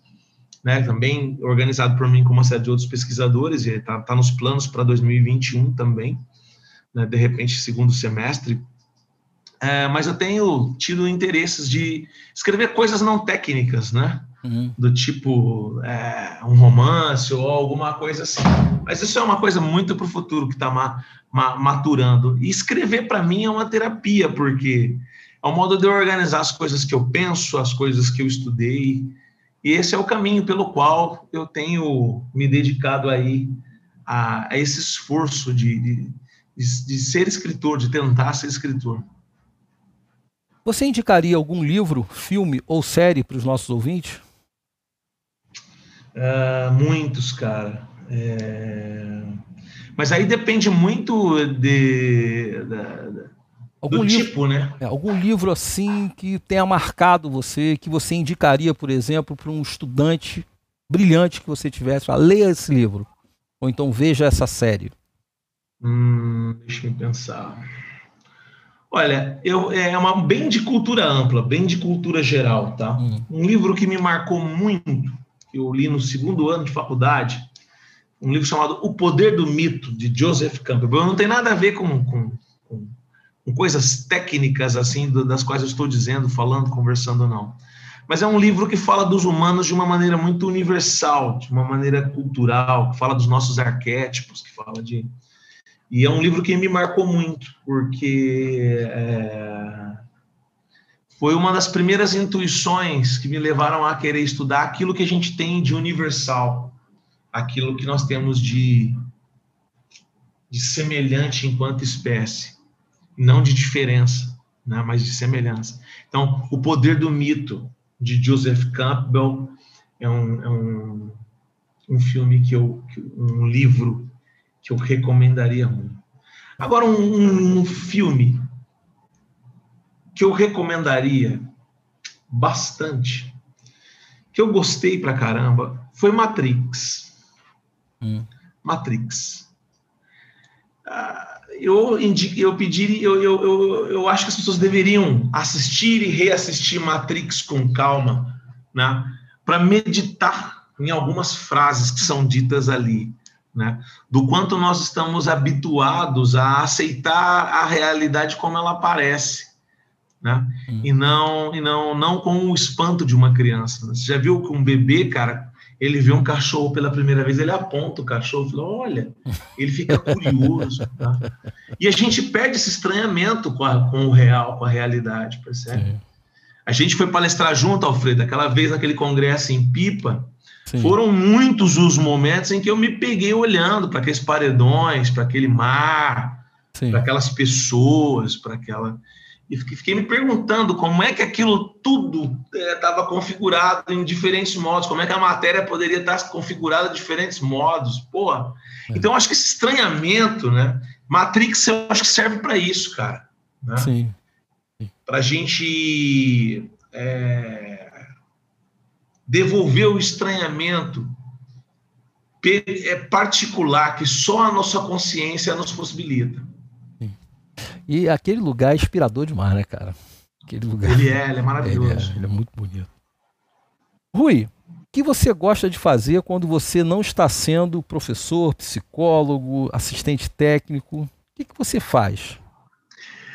né, também organizado por mim com uma série de outros pesquisadores, e está tá nos planos para 2021 também, né, de repente, segundo semestre. É, mas eu tenho tido interesses de escrever coisas não técnicas, né? Uhum. Do tipo é, um romance ou alguma coisa assim. Mas isso é uma coisa muito para o futuro que está ma, ma, maturando. E escrever para mim é uma terapia, porque é um modo de eu organizar as coisas que eu penso, as coisas que eu estudei, e esse é o caminho pelo qual eu tenho me dedicado aí a, a esse esforço de, de, de, ser escritor, de tentar ser escritor. Você indicaria algum livro, filme ou série para os nossos ouvintes? Uh, muitos, cara. É... Mas aí depende muito de, da, Algum do livro, tipo, né? É, algum livro assim que tenha marcado você, que você indicaria, por exemplo, para um estudante brilhante que você tivesse, fala, leia esse livro, ou então veja essa série. Hum, deixa eu pensar. Olha, eu, é uma bem de cultura ampla, bem de cultura geral, tá? Hum. Um livro que me marcou muito, que eu li no segundo ano de faculdade, um livro chamado O Poder do Mito, de Joseph Campbell. Não tem nada a ver com, com, com com coisas técnicas assim das quais eu estou dizendo, falando, conversando não. Mas é um livro que fala dos humanos de uma maneira muito universal, de uma maneira cultural, que fala dos nossos arquétipos, que fala de e é um livro que me marcou muito porque é... foi uma das primeiras intuições que me levaram a querer estudar aquilo que a gente tem de universal, aquilo que nós temos de de semelhante enquanto espécie não de diferença, né, mas de semelhança. Então, o poder do mito de Joseph Campbell é um, é um, um filme que eu, um livro que eu recomendaria muito. Agora, um, um filme que eu recomendaria bastante, que eu gostei pra caramba, foi Matrix. Hum. Matrix. Ah, eu, indico, eu pediria, eu, eu, eu, eu acho que as pessoas deveriam assistir e reassistir Matrix com calma, né? Para meditar em algumas frases que são ditas ali, né? Do quanto nós estamos habituados a aceitar a realidade como ela aparece, né? Hum. E não e não não com o espanto de uma criança. Você já viu que um bebê, cara, ele vê um cachorro pela primeira vez, ele aponta o cachorro, fala, olha, ele fica curioso. Tá? E a gente perde esse estranhamento com, a, com o real, com a realidade, percebe? Sim. A gente foi palestrar junto, Alfredo, aquela vez naquele congresso em Pipa, Sim. foram muitos os momentos em que eu me peguei olhando para aqueles paredões, para aquele mar, para aquelas pessoas, para aquela e fiquei me perguntando como é que aquilo tudo estava é, configurado em diferentes modos, como é que a matéria poderia estar configurada de diferentes modos. Pô, é. então acho que esse estranhamento, né? Matrix, eu acho que serve para isso, cara. Né? Sim. Para a gente é, devolver o estranhamento é particular que só a nossa consciência nos possibilita. E aquele lugar é inspirador demais, né, cara? Aquele lugar. Ele é, ele é maravilhoso. Ele é, ele é muito bonito. Rui, o que você gosta de fazer quando você não está sendo professor, psicólogo, assistente técnico? O que, que você faz?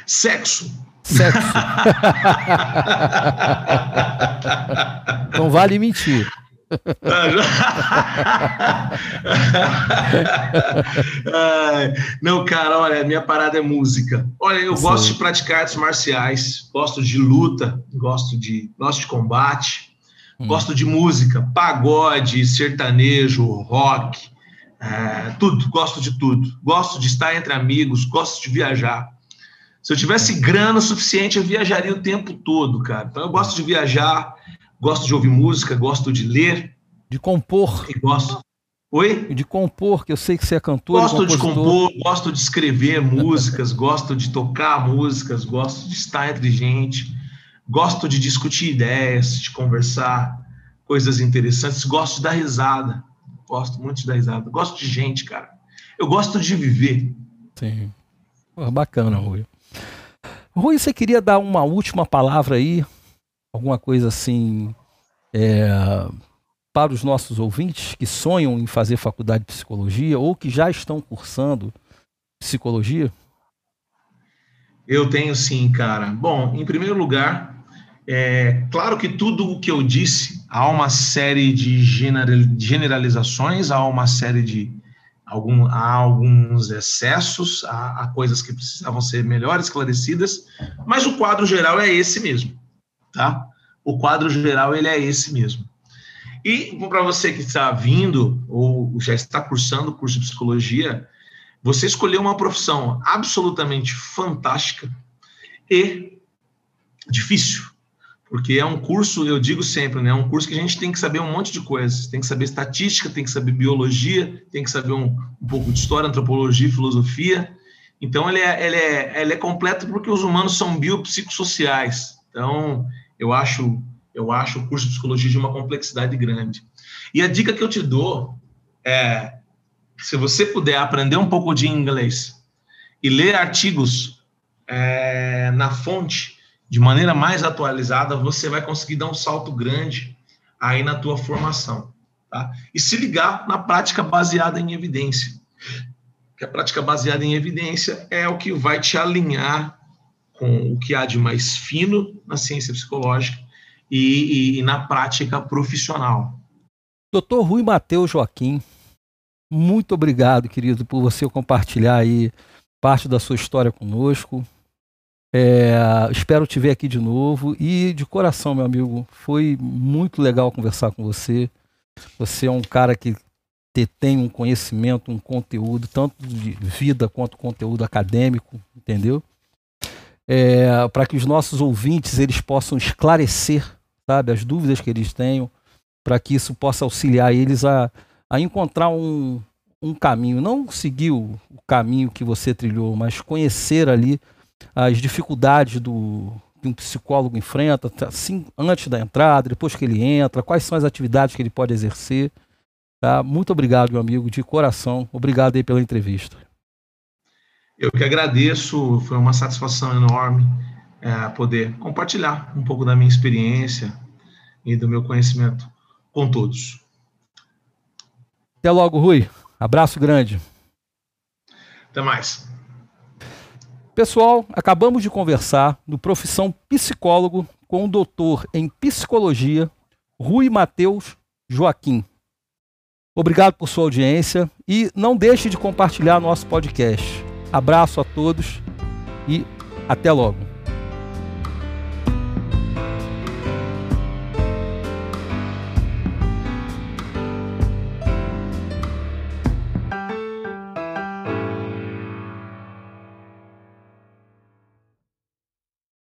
Sexo. Sexo. não vale mentir. Não, cara, olha, minha parada é música. Olha, eu Sim. gosto de praticar artes marciais, gosto de luta, gosto de, gosto de combate, hum. gosto de música, pagode, sertanejo, rock, é, tudo, gosto de tudo. Gosto de estar entre amigos, gosto de viajar. Se eu tivesse grana suficiente, eu viajaria o tempo todo, cara. Então eu gosto de viajar, gosto de ouvir música, gosto de ler. De compor. E gosto. Oi? De compor, que eu sei que você é cantor. Gosto de compor, gosto de escrever músicas, gosto de tocar músicas, gosto de estar entre gente, gosto de discutir ideias, de conversar coisas interessantes, gosto de dar risada. Gosto muito de dar risada. Gosto de gente, cara. Eu gosto de viver. Sim. bacana, Rui. Rui, você queria dar uma última palavra aí? Alguma coisa assim é, para os nossos ouvintes que sonham em fazer faculdade de psicologia ou que já estão cursando psicologia? Eu tenho sim, cara. Bom, em primeiro lugar, é claro que tudo o que eu disse, há uma série de generalizações, há uma série de algum, há alguns excessos, há, há coisas que precisavam ser melhor esclarecidas, mas o quadro geral é esse mesmo tá? O quadro geral ele é esse mesmo. E para você que está vindo ou já está cursando o curso de psicologia, você escolheu uma profissão absolutamente fantástica e difícil, porque é um curso, eu digo sempre, né, é um curso que a gente tem que saber um monte de coisas, tem que saber estatística, tem que saber biologia, tem que saber um, um pouco de história, antropologia, filosofia. Então ele é, ele é, ele é completo porque os humanos são biopsicossociais. Então eu acho, eu acho o curso de psicologia de uma complexidade grande. E a dica que eu te dou é, se você puder aprender um pouco de inglês e ler artigos é, na fonte de maneira mais atualizada, você vai conseguir dar um salto grande aí na tua formação, tá? E se ligar na prática baseada em evidência. Que a prática baseada em evidência é o que vai te alinhar com o que há de mais fino na ciência psicológica e, e, e na prática profissional. Doutor Rui Mateus Joaquim, muito obrigado, querido, por você compartilhar aí parte da sua história conosco. É, espero te ver aqui de novo e de coração, meu amigo, foi muito legal conversar com você. Você é um cara que tem um conhecimento, um conteúdo, tanto de vida quanto conteúdo acadêmico, entendeu? É, para que os nossos ouvintes eles possam esclarecer, sabe, as dúvidas que eles tenham, para que isso possa auxiliar eles a, a encontrar um, um caminho, não seguir o, o caminho que você trilhou, mas conhecer ali as dificuldades do, que um psicólogo enfrenta, assim, antes da entrada, depois que ele entra, quais são as atividades que ele pode exercer. Tá? Muito obrigado, meu amigo, de coração. Obrigado aí pela entrevista. Eu que agradeço, foi uma satisfação enorme é, poder compartilhar um pouco da minha experiência e do meu conhecimento com todos. Até logo, Rui. Abraço grande. Até mais. Pessoal, acabamos de conversar no Profissão Psicólogo com o doutor em Psicologia, Rui Mateus Joaquim. Obrigado por sua audiência e não deixe de compartilhar nosso podcast. Abraço a todos e até logo.